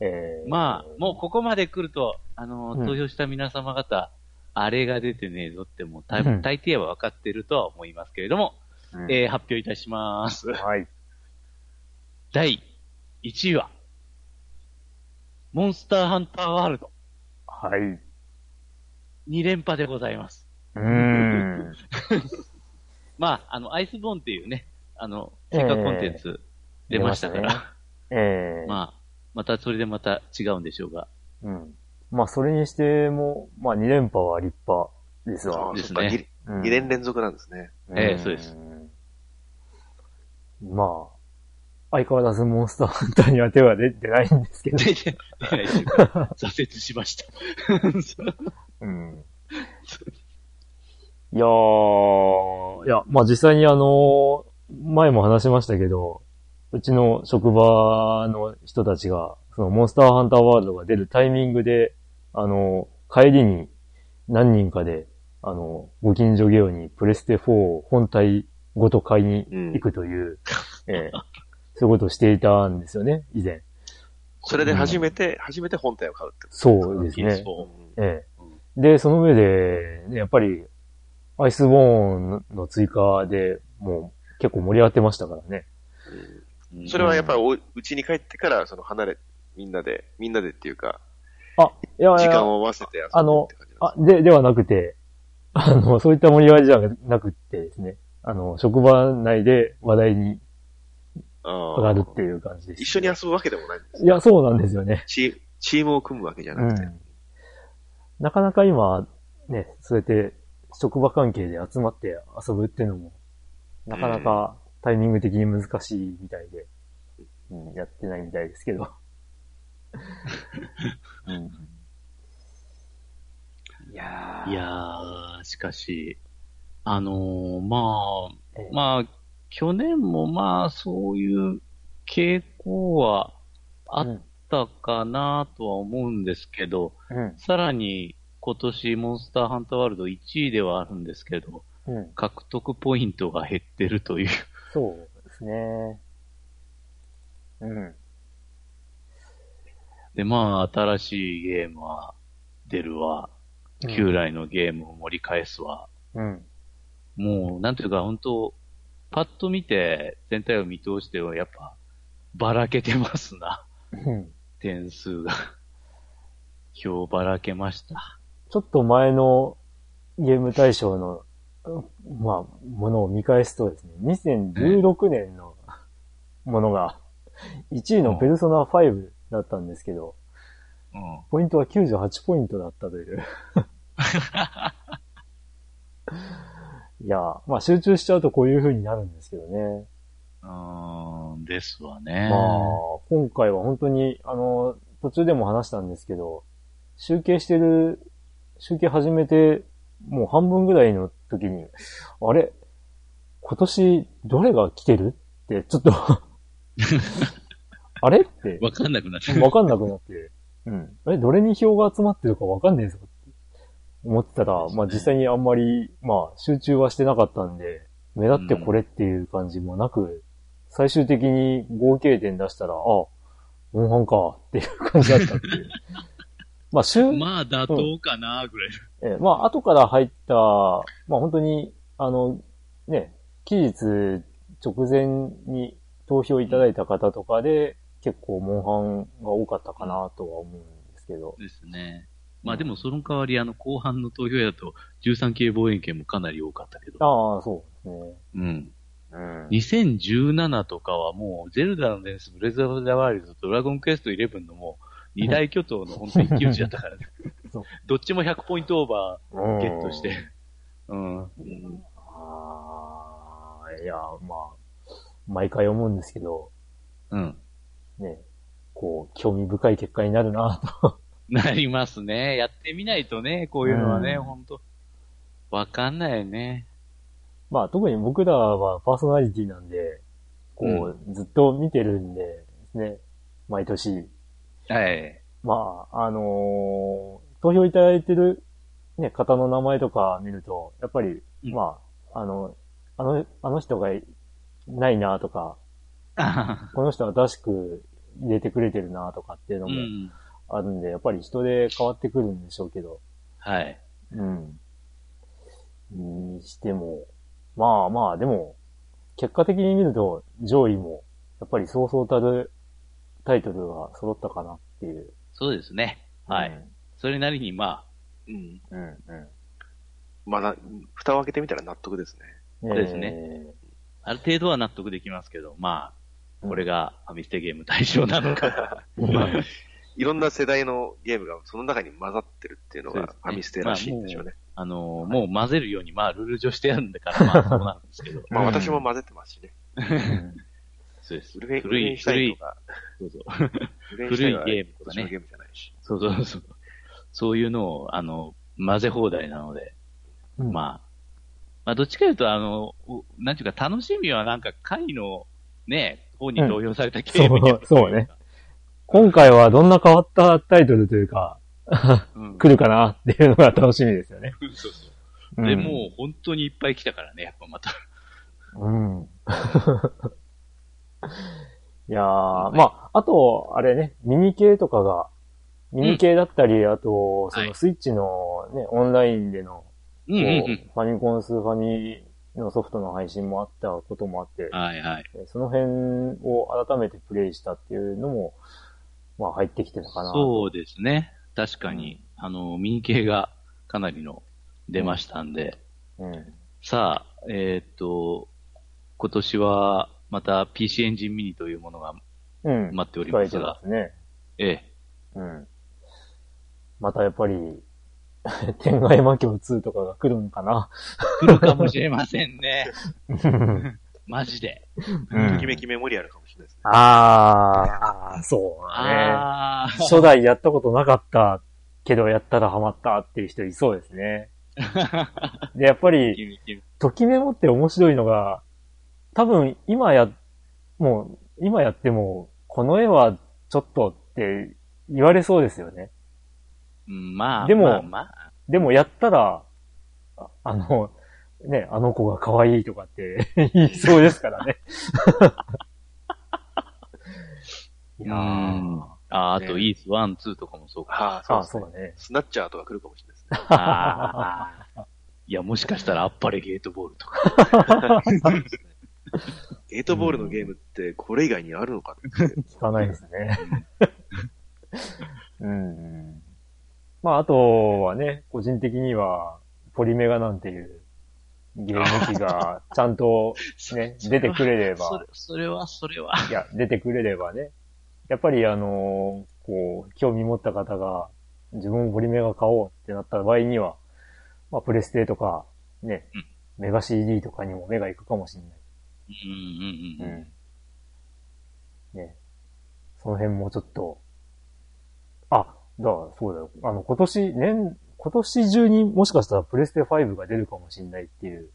えーまあ、もうここまで来ると、あの、うん投票した皆様方、あれが出てねえぞってもう大うん大抵は分かってるとは思いますけれども、うんえー発表いたします。はい。第1位は、モンスターハンターワールドはい。2連覇でございます。うーん。まあ、あの、アイスボーンっていうね、あの、追加コンテンツ出ましたから、ええ まあ、またそれでまた違うんでしょうが、うん。まあ、それにしても、まあ、2連覇は立派ですわあ。ですねそっか二うん二年連続なんですね。ええそうです。うんまあ、相変わらずモンスターハンターには手は出てないんですけど。挫折しました。うん。いやー、いや、まあ実際にあの、前も話しましたけど、うちの職場の人たちが、そのモンスターハンターワールドが出るタイミングで、あの、帰りに何人かで、あの、ご近所ゲオにプレステ4を本体ごと買いに行くという、ええそういうことをしていたんですよね、以前。それで初めて、初めて本体を買うってことそうですね。ええ。で、その上で、ね、やっぱり、アイスボーンの追加でもう結構盛り上がってましたからね。うんそれはやっぱりおうちに帰ってから、その離れ、みんなで、みんなでっていうか、あ、いやいや、時間を合わせて遊んでってあの感じなんですあ、で、ではなくて、あの、そういった盛り上がりじゃなくてですね、あの、職場内で話題にあ上がるっていう感じです。一緒に遊ぶわけでもないんですいや、そうなんですよね。チーチームを組むわけじゃうなくて。ん。なかなか今、ね、そうやって職場関係で集まって遊ぶっていうのも、なかなかタイミング的に難しいみたいで、うん、やってないみたいですけど。うん、いやーいやー、しかし、あのーまええあ、まあ、去年もまあ、そういう傾向はあったかなとは思うんですけど、うん、さらに今年モンスターハンターワールド1位ではあるんですけど、うん。獲得ポイントが減ってるという。そうですね。うん。で、まあ、新しいゲームは出るわ。旧来のゲームを盛り返すわ。うん。もう、なんていうか、本当パッと見て、全体を見通しては、やっぱ、ばらけてますな。うん。点数が。表ばらけました。ちょっと前のゲーム大賞の、うんまあ、ものを見返すとですね、2016年のものが、1位のペルソナ5だったんですけど、うん。ポイントは98ポイントだったという。いや、まあ集中しちゃうとこういう風になるんですけどね。うーん、ですわね。まあ、今回は本当に、あの、途中でも話したんですけど、集計してる、集計始めて、もう半分ぐらいの時に、あれ今年どれが来てるって、ちょっとあれって、わかんなくなっちゃう。わかんなくなって、うん。あれどれに票が集まってるかわかんねえぞって思ってたら、まあ実際にあんまり、まあ集中はしてなかったんで、目立ってこれっていう感じもなく、最終的に合計点出したら、あ、モンハンかっていう感じだったっていう。まあ、週、まあ、妥当かな、ぐらい。えーまあ、後から入った、まあ本当に、あの、ね、期日直前に投票いただいた方とかで、結構モンハンが多かったかなとは思うんですけど。ですね。まあでもその代わり、あの、後半の投票だと、13系望遠鏡もかなり多かったけど。ああ、そうですね。うん。うん。2017とかはもう、ゼルダの伝説、ブレザー・ザ・ワイルドとドラゴンクエスト11のもう、二大巨頭の本当に一騎打ちだったからね。どっちも100ポイントオーバうんーゲットして。うん。ああ、いや、まあ、毎回思うんですけど、うん。ね、こう、興味深い結果になるなと。なりますね。やってみないとね、こういうのはね、うんほんと。わかんないよね。まあ、特に僕らはパーソナリティなんで、こう、ずっと見てるんでですね、毎年。はい。まあ、あのー投票いただいてる、ね、方の名前とか見ると、やっぱり、うんまあ、あの、あの、あの人がいないなとか、この人は新しく入れてくれてるなとかっていうのもうん。あるんで、やっぱり人で変わってくるんでしょうけど、はい。うん。にしても、まあまあ、でも、結果的に見ると、上位も、やっぱりそうそうたるタイトルが揃ったかなっていう。そうですね。はい。それなりに、まうん。うん。うん。うん。まだ、蓋を開けてみたら納得ですね。そうですねあ、ある程度は納得できますけど、まあ、これがファミステゲーム対象なのか。まあ、い いろんな世代のゲームがその中に混ざってるっていうのがファミステらしいんでしょうね。あの、もう混ぜるように、まあ、ルール上してあるんだから、まあ、そうなんですけど。まあ私も混ぜてますしね。うんそうです。古い、古いインと、か、そうそう。ウルフェンシュタインは古いゲームとかね今年のゲームじゃないし。そうそうそう。そういうのを、あの、混ぜ放題なので、うんまあ、まあ、どっちかというと、あの、おなんていうか、楽しみはなんか、回の、ね、方に投票されたゲームにあるといそうそうね。今回はどんな変わったタイトルというか、うん。来るかなっていうのが楽しみですよね。そうそう。で、もう本当にいっぱい来たからね、やっぱまた。うん。いやー、まあ、あと、あれね、ミニ系とかが、ミニ系だったり、あと、そはいのスイッチのね、オンラインでの、うんうんうこうファミコンスーファミのソフトの配信もあったこともあってん。、はいはい。その辺を改めてプレイしたっていうのも、まあ入ってきてたかな。そうですね。確かに、あの、ミニ系がかなりの出ましたんで、うん。さあ、えーっと、今年はまた PC エンジンミニというものがうん。待っておりますがま、すね。ええ、うん。またやっぱり、天外魔境2とかが来るのかな？来るかもしれませんね。マジで。うんときめきメモリアルかもしれないですね。あーあー、そうだね。ああ、初代やったことなかったけどやったらハマったっていう人いそうですね。で、やっぱり、ときメモって面白いのが、多分今や、もう、今やっても、この絵はちょっとって言われそうですよね。うんまあ、でもまあまあ、でもやったら、ああの、ね、あの子が可愛いとかって 言いそうですからね。いやーうんああねと、イース1、2とかもそうか。ああ。そうだね。スナッチャーとか来るかもしれないですね。ああ。いや、もしかしたら、あっぱれゲートボールとか。ゲートボールのゲームってこれ以外にあるのかって。聞かないですね。うん。まあ、あとはね、個人的には、ポリメガなんていうゲーム機が ちゃんとね、出てくれればそれ、、は、それは。いや、出てくれればね、やっぱりあのーこう、興味持った方が、自分もポリメガ買おうってなった場合には、まあ、プレステとか、ね、うんメガ CD とかにも目が行くかもしれない。うんうんうん。ね。その辺もちょっと、あ、だからそうだよ。あの、今年、年、今年中にもしかしたらプレステ5が出るかもしれないっていう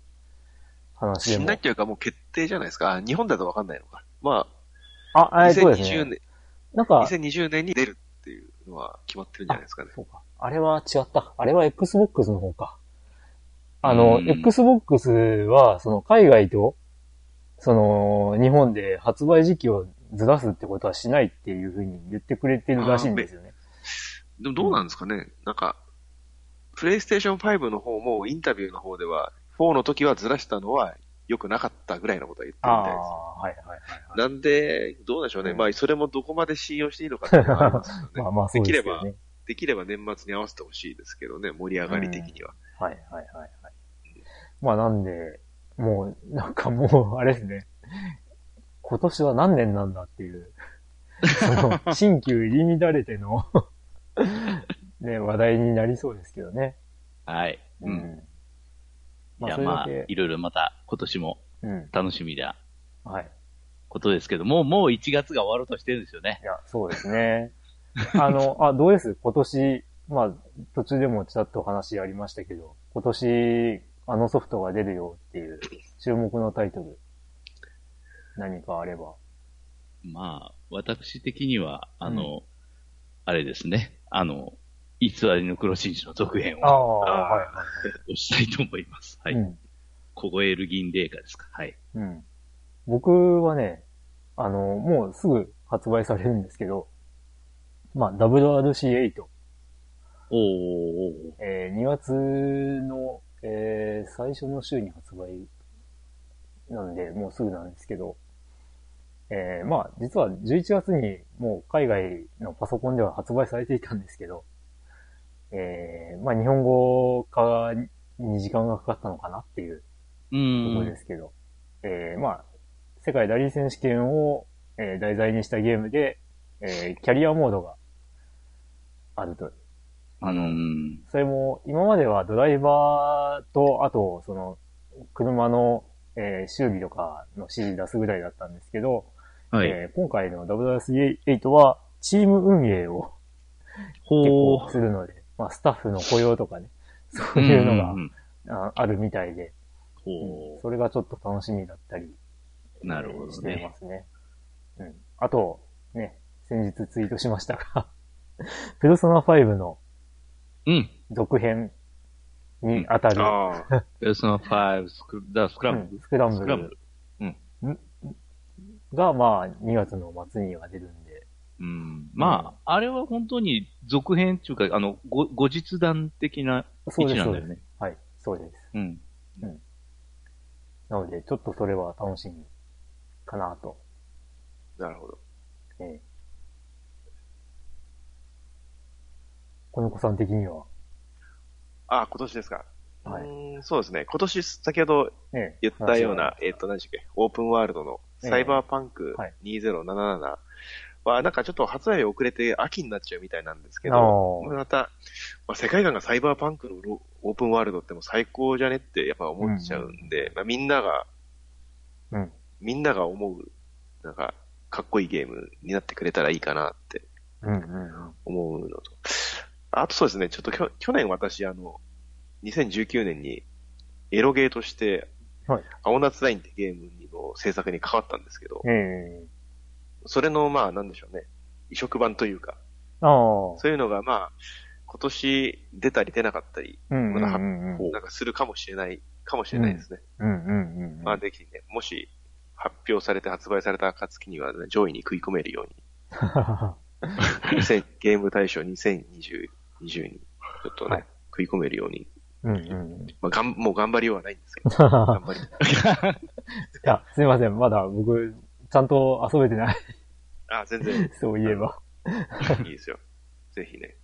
話でも死んだ。っていうかもう決定じゃないですか。あ日本だとわかんないのか。まあ、あ、えそうです2020ね。年、なんか、2020年に出るっていうのは決まってるんじゃないですかね。そうか。あれは違った。あれは Xbox の方か。あの、うん Xbox は、その海外と、その、日本で発売時期をずらすってことはしないっていうふうに言ってくれてるらしいんですよね。でもどうなんですかね。なんか、プレイステーション5の方もインタビューの方では、4の時はずらしたのは良くなかったぐらいのことは言ってみたいです。ー、はいはいはいはい。なんで、どうでしょうね。うんまあ、それもどこまで信用していいのかっていうのはありますけどね。まあまあそうですよね。できれば年末に合わせてほしいですけどね、盛り上がり的には。はいはいはいはい。まあなんで、もう、なんかもう、あれですね。今年は何年なんだっていう、その、新旧入り乱れての、ね、話題になりそうですけどね。はい。ううん。ん。いや、まあ、けいろいろまた今年もうん。楽しみなはい。ことですけども、もう1月が終わろうとしてるんですよねい。や、そうですね。あの、あ、どうです？今年、まあ、途中でもちらっと話ありましたけど、今年、あのソフトが出るよっていう注目のタイトル、何かあれば。まあ、私的には、あの、あれですね。あの、偽りの黒紳士の続編をはい押 したいと思います。ははい。い。うん。凍える銀霊下ですか。はい。うん。僕はね、あの、もうすぐ発売されるんですけど、まあ、WRC8、おーおーおーえー2月の、えー最初の週に発売なんで、もうすぐなんですけど、えーまあ、実は11月にもう海外のパソコンでは発売されていたんですけど、えーまあ、日本語化に時間がかかったのかなっていううところ。ですけど、えーまあ、世界ラリー選手権を、えー題材にしたゲームで、えーキャリアモードがあると。あの、うん。それも、今まではドライバーと、あと、その、車の、えー修理とかの指示出すぐらいだったんですけど、はい。えー今回の WRC8 は、チーム運営を結ほ構するので、まあ、スタッフの雇用とかね、そういうのが、んんんああるみたいで、ほそれがちょっと楽しみだったり、う。なるほどしてねま。すね。うん。あと、ね、先日ツイートしましたが、ペルソナ5のうん。続編に当たる、ああ。ペルソナ5スクだスクランブルうんスクランブル。が、まあ、2月の末には出るんで、うん。まあ、あれは本当に続編っていうか、あの、ご後日談的な位置なんだよね。。はい、そうです。うん。なので、ちょっとそれは楽しみかなと。なるほど。ええ。この子さん的には、ああ、今年ですか。はいそうですね。今年、先ほどええ、言ったようなえっ、と、何でしたっけ、オープンワールドのサイバーパンクはい2077は、なんかちょっと発売日遅れて秋になっちゃうみたいなんですけあど、ーまた、まあ、世界観がサイバーパンクのロオープンワールドってもう最高じゃねってやっぱ思っちゃうんで、まあ、みんなが、うん。みんなが思う、なんか、かっこいいゲームになってくれたらいいかなってうんうんうん。思うのと。あとそうですね、ちょっときょ去年私、あの、2019年にエロゲーとして、はい。青夏ラインってゲームの制作に関わったんですけど、ええ。それの、まあ、なんでしょうね、移植版というか、ああ。そういうのが、まあ、今年出たり出なかったり、ま。なんかするかもしれない、かもしれないですね。まあ、ぜひね、もし発表されて発売された暁には、ね、上位に食い込めるように、2000ゲーム大賞2020 20に、ちょっとね、はい。食い込めるように、うんうん。いまあ、がん、もう頑張りようはないんですけど、頑張り。や、すいません。まだ僕、ちゃんと遊べてない。あ、全然 そういえば。いいですよ。ぜひね、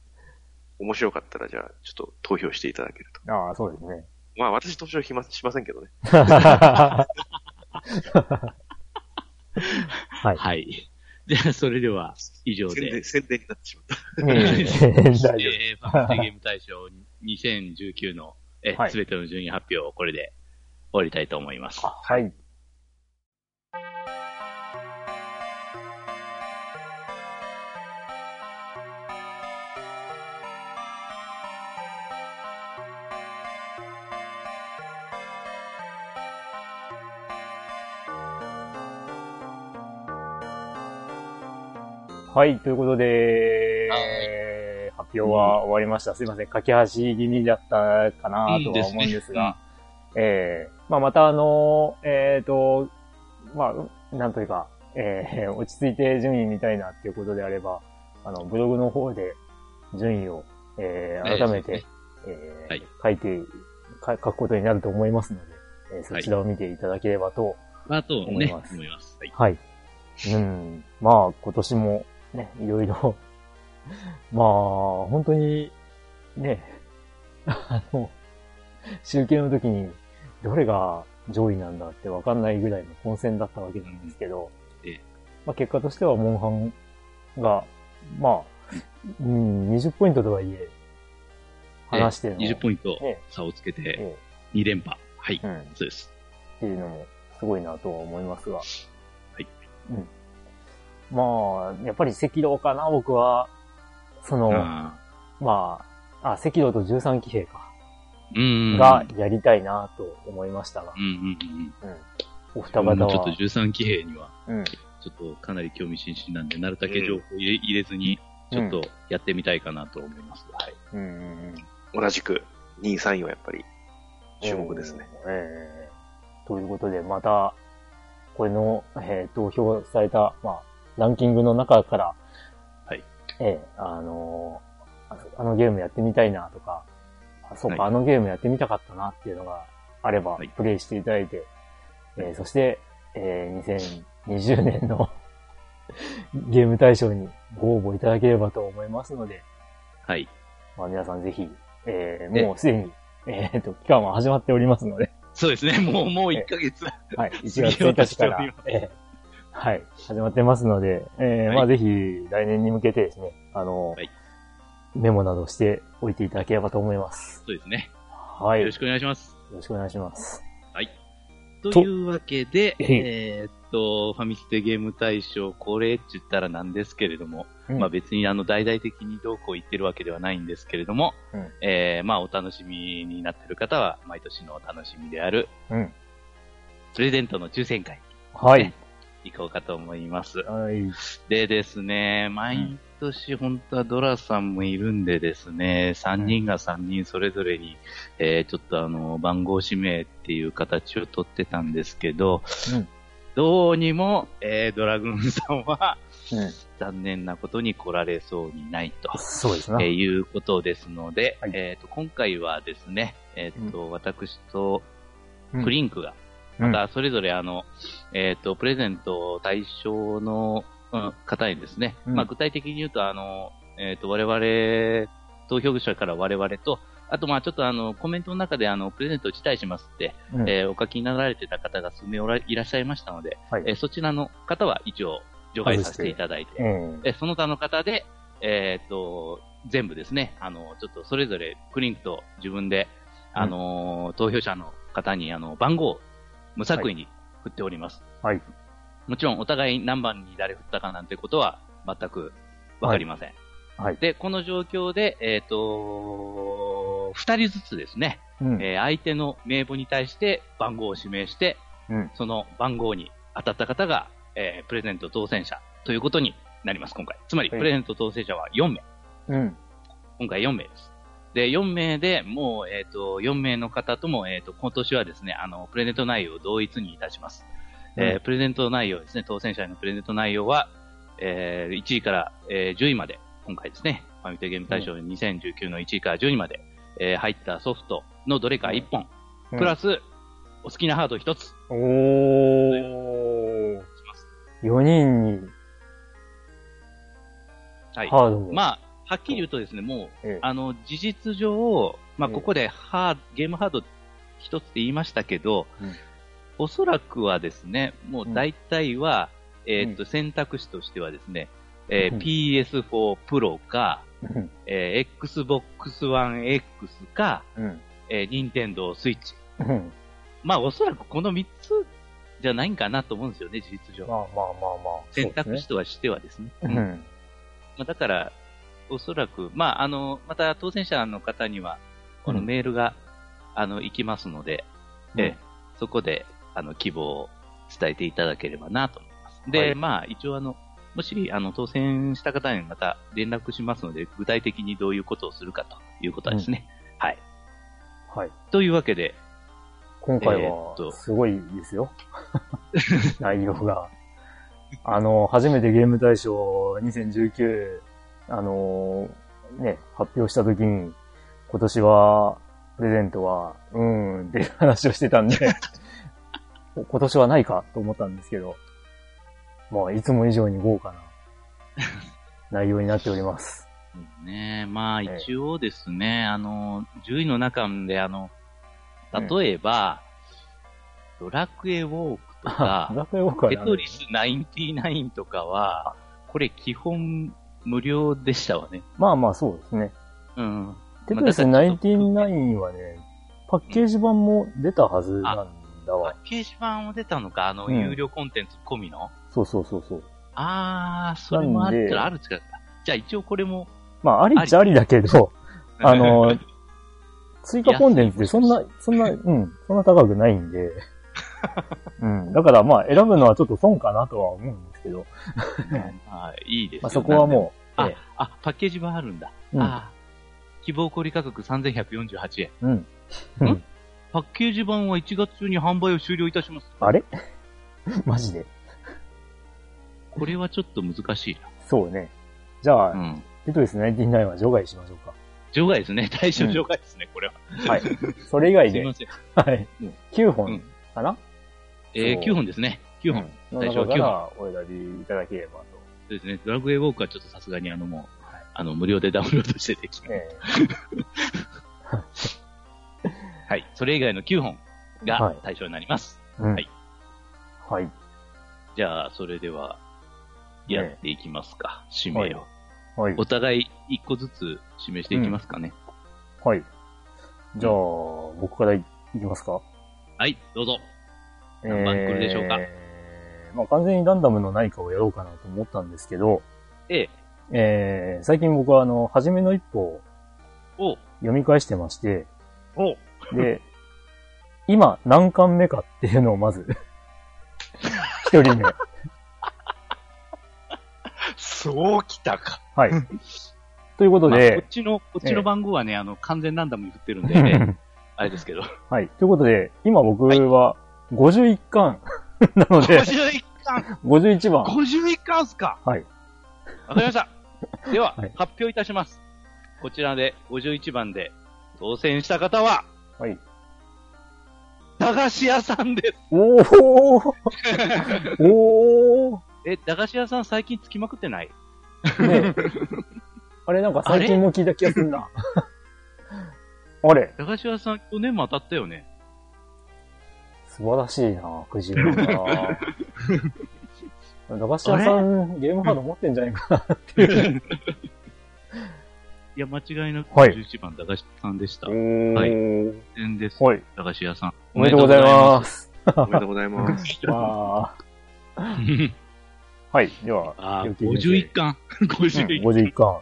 面白かったら、じゃあ、ちょっと投票していただけると。ああ、そうですね。まあ、私投票しましませんけどね。はい。はい。じゃあ、それでは、以上で宣伝、。宣伝になってしまった。ええ大丈夫。えー、ファミリーゲーム大賞2019の、えはい、すべての順位発表をこれで終わりたいと思います。はい。はい、ということで、発表は終わりました。すいません、駆け足気味だったかなとは思うんですが、ええまあ、またあの、えっ、と、まあ、なんというか、えー 落ち着いて順位見たいなっていうことであれば、あの、ブログの方で順位を、えー改めて、えーはい書いて、か書くことになると思いますので、えーそちらを見ていただければと、思います思います。はい。はい。うん。まあ、今年もね、いろいろ、まあ、本当に、ね、あの、集計の時に、どれが上位なんだってわかんないぐらいの混戦だったわけなんですけど、ええまあ結果としては、モンハンが、まあ、うん、20ポイントとはいえ、話しての、20ポイントね差をつけてえ2連覇。はいえ。うん、っそうです。ていうのもすごいなとは思いますが。はい。うん。まあ、やっぱり赤道かな、僕は。その、あまあ、あ、赤道と13騎兵か。ーうん。がやりたいなと思いましたがう。んうんうん。うん。お二僕方は。もちょっと13騎兵には、うん。ちょっとかなり興味津々なんで、なるだけ情報入れ入れずに、ちょっとやってみたいかなと思います。はい。うんうんうん。同じく、2位、3位はやっぱり、注目ですね。ええということで、また、これの、えー投票された、まあ、ランキングの中から、あのーああのゲームやってみたいなとか、あそうか、はい。あのゲームやってみたかったなっていうのがあれば、はい。プレイしていただいて、えーそして、えー2020年の ゲーム大賞にご応募いただければと思いますので、はい。まあ、皆さんぜひ、えーね。もうすでに、えっ、と、期間は始まっておりますので、そうですね。もう、もう1ヶ月。はい、1月1日から、えーはい、始まってますので、えーはいまあぜひ来年に向けてですね、あの、はいメモなどしておいていただければと思います。そうですね。はい。よろよろしくお願いします。しくお願いします。というわけで、えーっと、ファミステゲーム大賞、これって言ったらなんですけれども、うんまあ別にあの大々的にどうこう言ってるわけではないんですけれども、うんえーまあお楽しみになってる方は、毎年のお楽しみである、うん。プレゼントの抽選会、はい。行こうかと思います。はい。でですね、毎年本当はドラさんもいるんでですね、3人が3人それぞれに、えーちょっとあの、番号指名っていう形をとってたんですけど、うんどうにも、えードラグーンさんはうん。残念なことに来られそうにないと。そうですな。えーいうことですので、はいえーと今回はですね、えーと私とうんクリンクが、うんまたそれぞれあの、えっ、と、プレゼント対象の、うん方にですね、うん。まあ具体的に言うと、あの、えっ、と、我々、投票者から我々と、あとまあちょっとあの、コメントの中であの、プレゼントを辞退しますって、うん。えーお書きになられてた方が数名おらいらっしゃいましたので、はい。えーそちらの方は一応除外させていただいて、うん。えーその他の方で、えっ、と、全部ですね、あの、ちょっとそれぞれクリンクと自分で、あのー投票者の方にあの、番号を無作為に振っております。はい。もちろんお互い何番に誰振ったかなんてことは全くわかりません。はい。で、この状況で、えっ、と、二人ずつですね、うん。えー相手の名簿に対して番号を指名して、うん。その番号に当たった方が、えープレゼント当選者ということになります、今回。つまり、はいプレゼント当選者は4名。うん。今回4名です。で、4名でもう、えっ、と、4名の方とも、えっ、と、今年はですね、あの、プレゼント内容を同一にいたします。えーうんプレゼント内容ですね、当選者へのプレゼント内容は、えー1位から、えー10位まで、今回ですね、ファミコンゲーム大賞2019の1位から10位まで、えー入ったソフトのどれか1本、プラス、お好きなハード1つ、おー。します。4人にはい。ハードを。まあ、はっきり言うとですね、もう、ええあの、事実上、まあ、ええここでハード、ゲームハード一つって言いましたけど、うんおそらくはですね、もう大体は、えーっと、う選択肢としてはですね、えーうん PS4 Pro か、うん。えー Xbox One X か、うん。えー、Nintendo Switch。うん。まあ、おそらくこの3つじゃないんかなと思うんですよね、事実上。まあまあまあまあ。選択肢とはしてはですね。そうですね。うん。まあ、だから、おそらく、まあ、あの、また当選者の方には、このうんメールが、あの、行きますので、うんええそこで、あの、希望を伝えていただければなと思います。で、はいまあ、一応あの、もし、あの、当選した方にまた連絡しますので、具体的にどういうことをするかということはですね。はい。はい。というわけで、今回は、すごいですよ。内容が。あの、初めてゲーム大賞2019、あの、ね、発表したときに、今年は、プレゼントは、うーん、っていう話をしてたんで、今年はないかと思ったんですけど、まあ、いつも以上に豪華な内容になっております。ね。まあ、ええ。一応ですね、あの、10位の中で、あの、例えば、ドラクエウォークとか、ラクエウォークは何テトリス99とかは、これ基本無料でしたわね。まあまあ、そうですね。うん。テトリスまあだからちょっと99はね、パッケージ版も出たはずなんだパわ。ッケージ版も出たのか、あの、うん有料コンテンツ込みの？そうそうそうそう。あー、それもあったなんでらある違った。じゃあ一応これも、まあ、ありっちゃありだけど、あの、追加コンテンツでそんな、そんな、うん、そんな高くないんで、うん。だからまあ、選ぶのはちょっと損かなとは思うんですけど、あいいですよまあそこはもう、あええ、あ、パッケージ版あるんだ。うんあー希望小売価格3148円。うん。うん。パッケージ版は1月中に販売を終了いたします。あれ？マジで？これはちょっと難しいそうね。じゃあ、な。うん。テトリス99は除外しましょう除外ですね。対象除外ですね、これは。か。はい。それ以外ですいま、せん。はいうん。9本うんかな、えー、そう9本ですね。9本。の対象9中か本。らお選びいただければと。そうですね。ドラクエウォークはちょっとさすがにあのもう、あの、無料でダウンロードしてできます。え はい。それ以外の9本はいが対象になります。えうんはい。はい。じゃあ、それでは、やっていきますか。指名を。はい。お互い一個ずつ示していきますかね。はい。じゃあ、僕からいいきますか？はい、どうぞ。何番来るでしょうか？えーまあ完全にランダムの何かをやろうかなと思ったんですけど、ええ。えー、最近僕はあの、初めの一歩をお読み返してまして、おで、今何巻目かっていうのをまず、一人目。そうきたか。はい。ということまあ、こでっ、ちの、こっちの番号はね、あの、完全ランダムに振ってるんで、ね、あれですけど。はい。ということで、今僕は51巻 なので、51巻51番。!51 巻っすかはい。わかりました。では、はい発表いたします。こちらで51番で当選した方は、はい。駄菓子屋さんです。おー おーえ、駄菓子屋さん最近つきまくってない？ねえあれなんか最近も聞いた気がするな。あれ駄菓子屋さん去年も当たったよね。素晴らしいな、くじ運が。駄菓子屋さん、ゲームハード持ってんじゃないかなっていう。いや、間違いなくはい11番駄菓子屋さんでした。おはいー全です。はい。駄菓子屋さん。おめでとうございます。おめでとうございます。あはい。では、あー、よき先生51巻。うん51 51巻。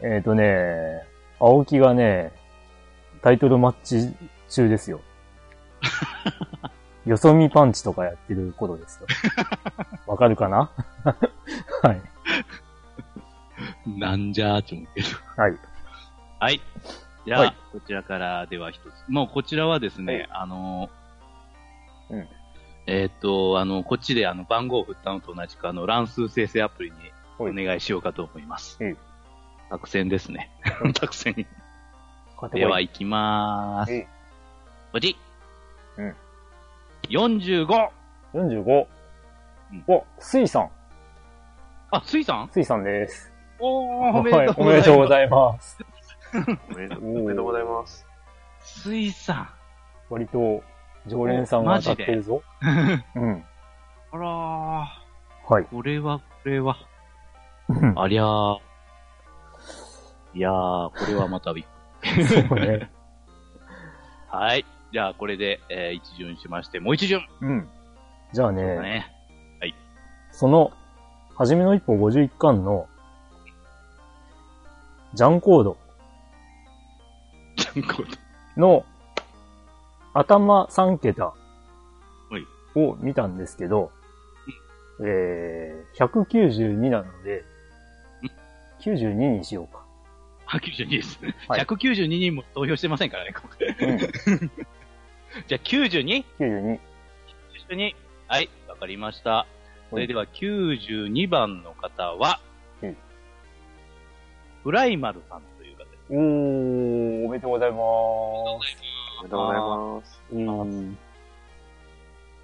えっとね、青木がね、タイトルマッチ中ですよ。よそ見パンチとかやってる頃ですよ。わかるかな？はい。なんじゃーって思うけど。はい。はい。じゃあ、はいこちらからでは一つ。もうこちらはですね、はいあのーうんえーっと、あの、こっちであの番号を振ったのと同じく、あの、乱数生成アプリにおはい願いしようかと思います。はい作戦ですね。作戦。では、行きまーすはい。こっち。うん。45! 45うん。お、スイさん。あ、スイさん？スイさんです。おー、おめはいでとうおめでとうごいざいます。おめでとうございます。ます。スイさ割と、常連さんが当たってるぞ。ん。あうん。らー、はい。これは、これは。うんありゃー。いやー、これはまたびっそうね。はい。じゃあ、これで、えー一巡しまして、もう一巡。うん。じゃあね、ね。その、はじめの一歩51巻の、ジャンコードちゃんこの頭3桁はいを見たんですけど、えー、192なので、92にしようか。あ、92です。はい192人も投票してませんからね、今回。うん。じゃあ、92? 92。92。はい、わかりました。それでは、92番の方はうん、フライマルさんという方です。おー、おめでとうございまおめでとうございます。す。うん。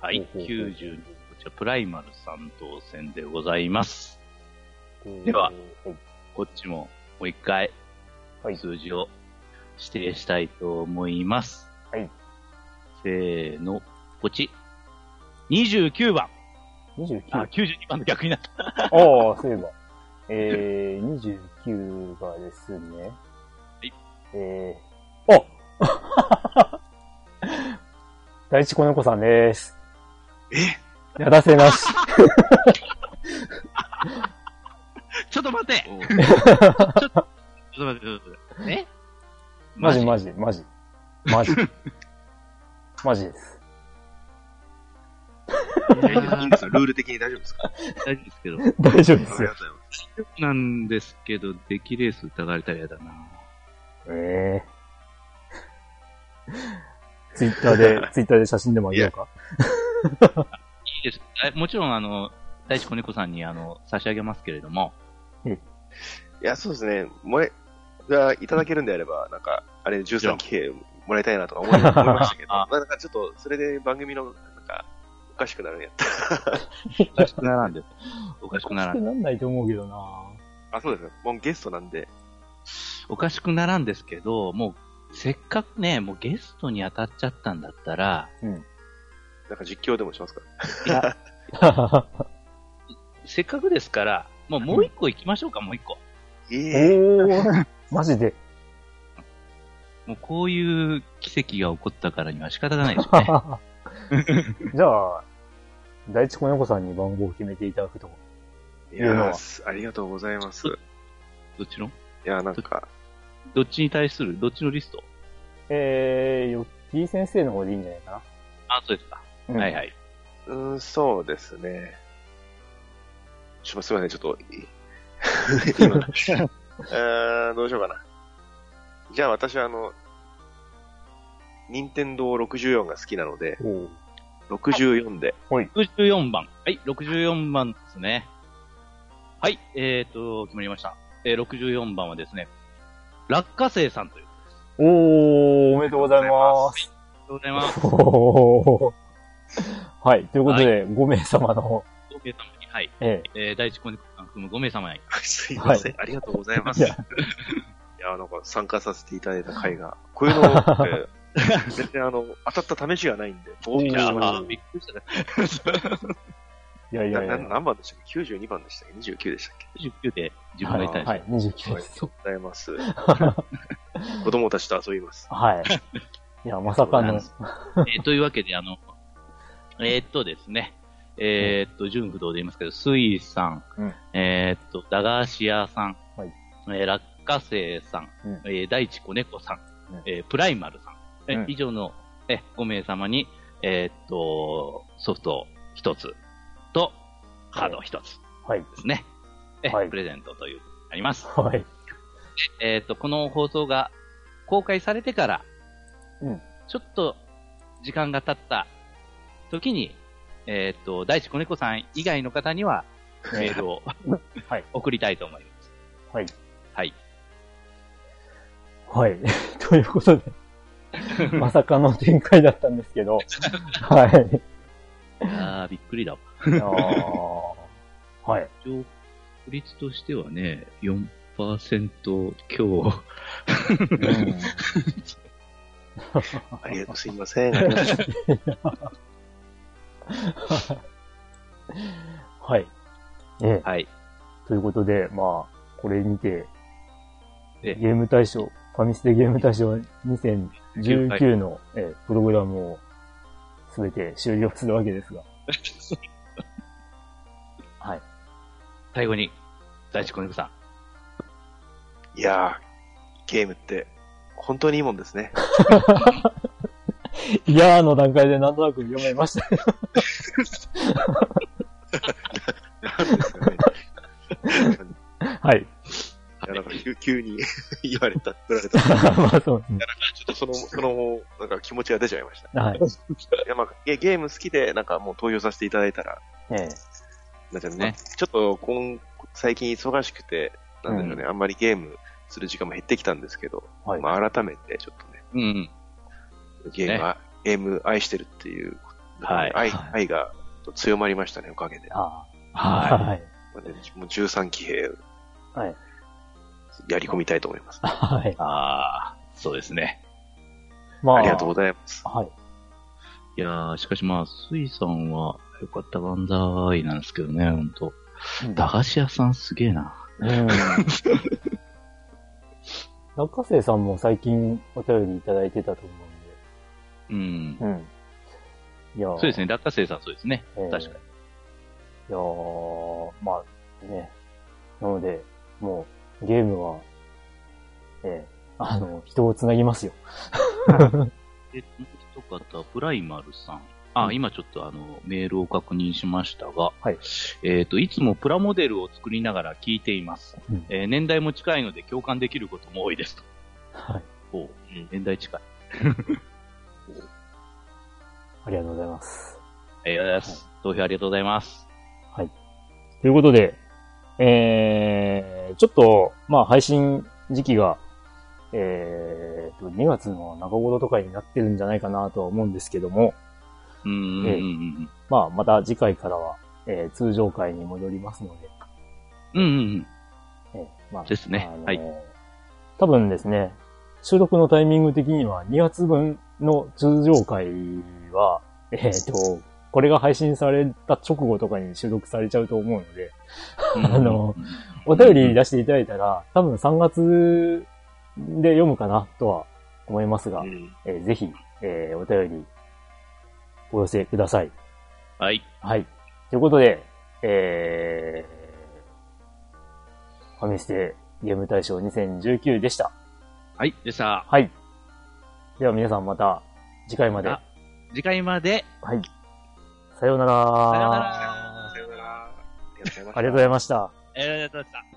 はい、ほうほうほう92。こちら、プライマルさん当選でございます。でははい、こっちも、もう一回、はい数字を指定したいと思います。はい。せーの、こっち。29番。29。あ、92番の逆になった。ああ、そういえば。えー、29がですね。いえー、あ大地子猫さんです。え？やらせなし。ちょっと待ってお ちょっと、ちょっと待って、ちょっと待って。え？マジマジ、マジ。マジ。マジ です。ルール的に大丈夫ですか？大丈夫ですけど。大丈夫ありがとうございですよ。ます。なんですけど、出来レース疑われたら嫌だな。えー。ツイッターで、ツイッターで写真でもあげようか？いいです。えもちろん、あの、大地子猫さんに、あの、差し上げますけれども、いや、そうですね。もえ、がいただけるんであれば、なんか、あれ、13期兵もらいたいなとか思い思いましたけど、あなんかちょっと、それで番組の、なんか、おかしくなるんやったおかしくならんです。おかしくならん。なんないと思うけどな。あ、そうですね。もうゲストなんで、おかしくならんですけど、もう、せっかくね、もうゲストに当たっちゃったんだったら、なんか実況でもしますか？いや、せっかくですから、もうもう一個行きましょうか、もう一個。ええ。おー、マジで。もうこういう奇跡が起こったからには仕方がないですよね。じゃあ、第一子猫さんに番号を決めていただくと。いいうのはやー、ありがとうございます。いどっちの？や、なんか、どっちに対する？どっちのリスト？えー、ヨッティ先生の方でいいんじゃないかあ、そうですか。な。はいはい。うーん、そうですね。ちょすみません、ちょっと、い今、えー、どうしようかな。じゃあ私はあの、任天堂64が好きなので、おー64で。64番。はい、64番ですね。はい、えーと、決まりました。えー、64番はですね、落花生さんという。おー、おめでとうございます。ありがとうございます。お ーはい。ということで、5名様の、5名様に、はい、ええー、第一コネクさん含む5名様に。すいません、ありがとうございます。いいやや、なんか参加させていただいた回が、こういうのって、全然あの、当たった試しがないんで、ぼーっとしてましあーびっくりしたね。いやいた。やいや。何番でしたっけ ?92 番でしたっけ ?29 でしたっけ？29で自分がいたんですよ。はい、29ありです。がとうございます。子供たちと遊びます。はい。いや、まさかの、えーというわけで、あの、えーっとですね、えーっと、純不動で言いますけど、スイさん、うんえーっと、駄菓子屋さん、はいえー落花生さん、うんえー大地子猫さん、うんえープライマルさん、えうん以上の、え5名様に、えーっと、ソフト1つと、ハード1つはい。ですね。えはいプレゼントという、あります。はい。えっ、と、この放送が公開されてから、うんちょっと時間が経った時に、えっ、と、大地子猫さん以外の方にはメールを はい。送りたいと思います。はい。はい。はい。ということで、まさかの展開だったんですけど、はい。あー、びっくりだわ。あーはい。一応、率としてはね、4%強。うんありがとう、すいません。はい。ええ、はい。ということで、まあ、これにて、えゲーム大賞、ファミステゲーム大賞2019の、ええプログラムをすべて終了するわけですが。はい。最後に、大地子猫さん。いやー、ゲームって、本当にいいもんですね。いやーの段階でなんとなく読めました。なんですかね。はい。いや、なんか急 急に言われた、振られた。い まあそうですね。や、なんかちょっとその、その、なんか気持ちが出ちゃいました。はい。いや、まあ、ゲゲーム好きで、なんかもう投票させていただいたら、ええなんねちょっと今、最近忙しくて、なんでしょうね、あんまりゲームする時間も減ってきたんですけど、はい。まあ改めてちょっとね、うん。ゲームは、ゲーム愛してるっていう、はい愛、はい愛が強まりましたね、おかげで。ああ。ははい。もう13騎兵はい。やり込みたいと思います。はいい。。あー、そうですね。まあ。ありがとうございます。はい。いやー、しかしまあ、スイさんは、よかった万歳なんですけどね、ほんと。駄菓子屋さんすげえな。うん。落花生さんも最近お便りいただいてたと思うんうん。で。うん。いやそうですね、落花生さんそうですね。えー確かに。いやー、まあ、ね。なので、もう、ゲームは、ええあの、人を繋ぎますよ。で、もう一方、プライマルさん。あ、うん今ちょっとあの、メールを確認しましたが、はい。えっ、と、いつもプラモデルを作りながら聞いています。うんえー年代も近いので共感できることも多いですと。はい。おう年代近い。ありがとうございます。えー投票ありがとうございます。はい。ということで、えー、ちょっと、まあ、配信時期が、えーと、2月の中頃とかになってるんじゃないかなとは思うんですけども、うんうんうんえまあ、また次回からは、えー通常回に戻りますので、うん。うんうんうん。えーまあ、ですねあのーはい多分ですね、収録のタイミング的には2月分の通常回は、えっ、と、これが配信された直後とかに収録されちゃうと思うので、うんあの、お便り出していただいたら、多分3月で読むかなとは思いますが、うん。えーぜひ、えーお便りお寄せください。はい。はい。ということで、えー、ファミステゲーム大賞2019でした。はい。でした。はい。では皆さんまた次回まで。あ次回まで。はい。さようなら。さようなら。さようなら。ありがとうございましたありがとうございました。えーありがとうございました。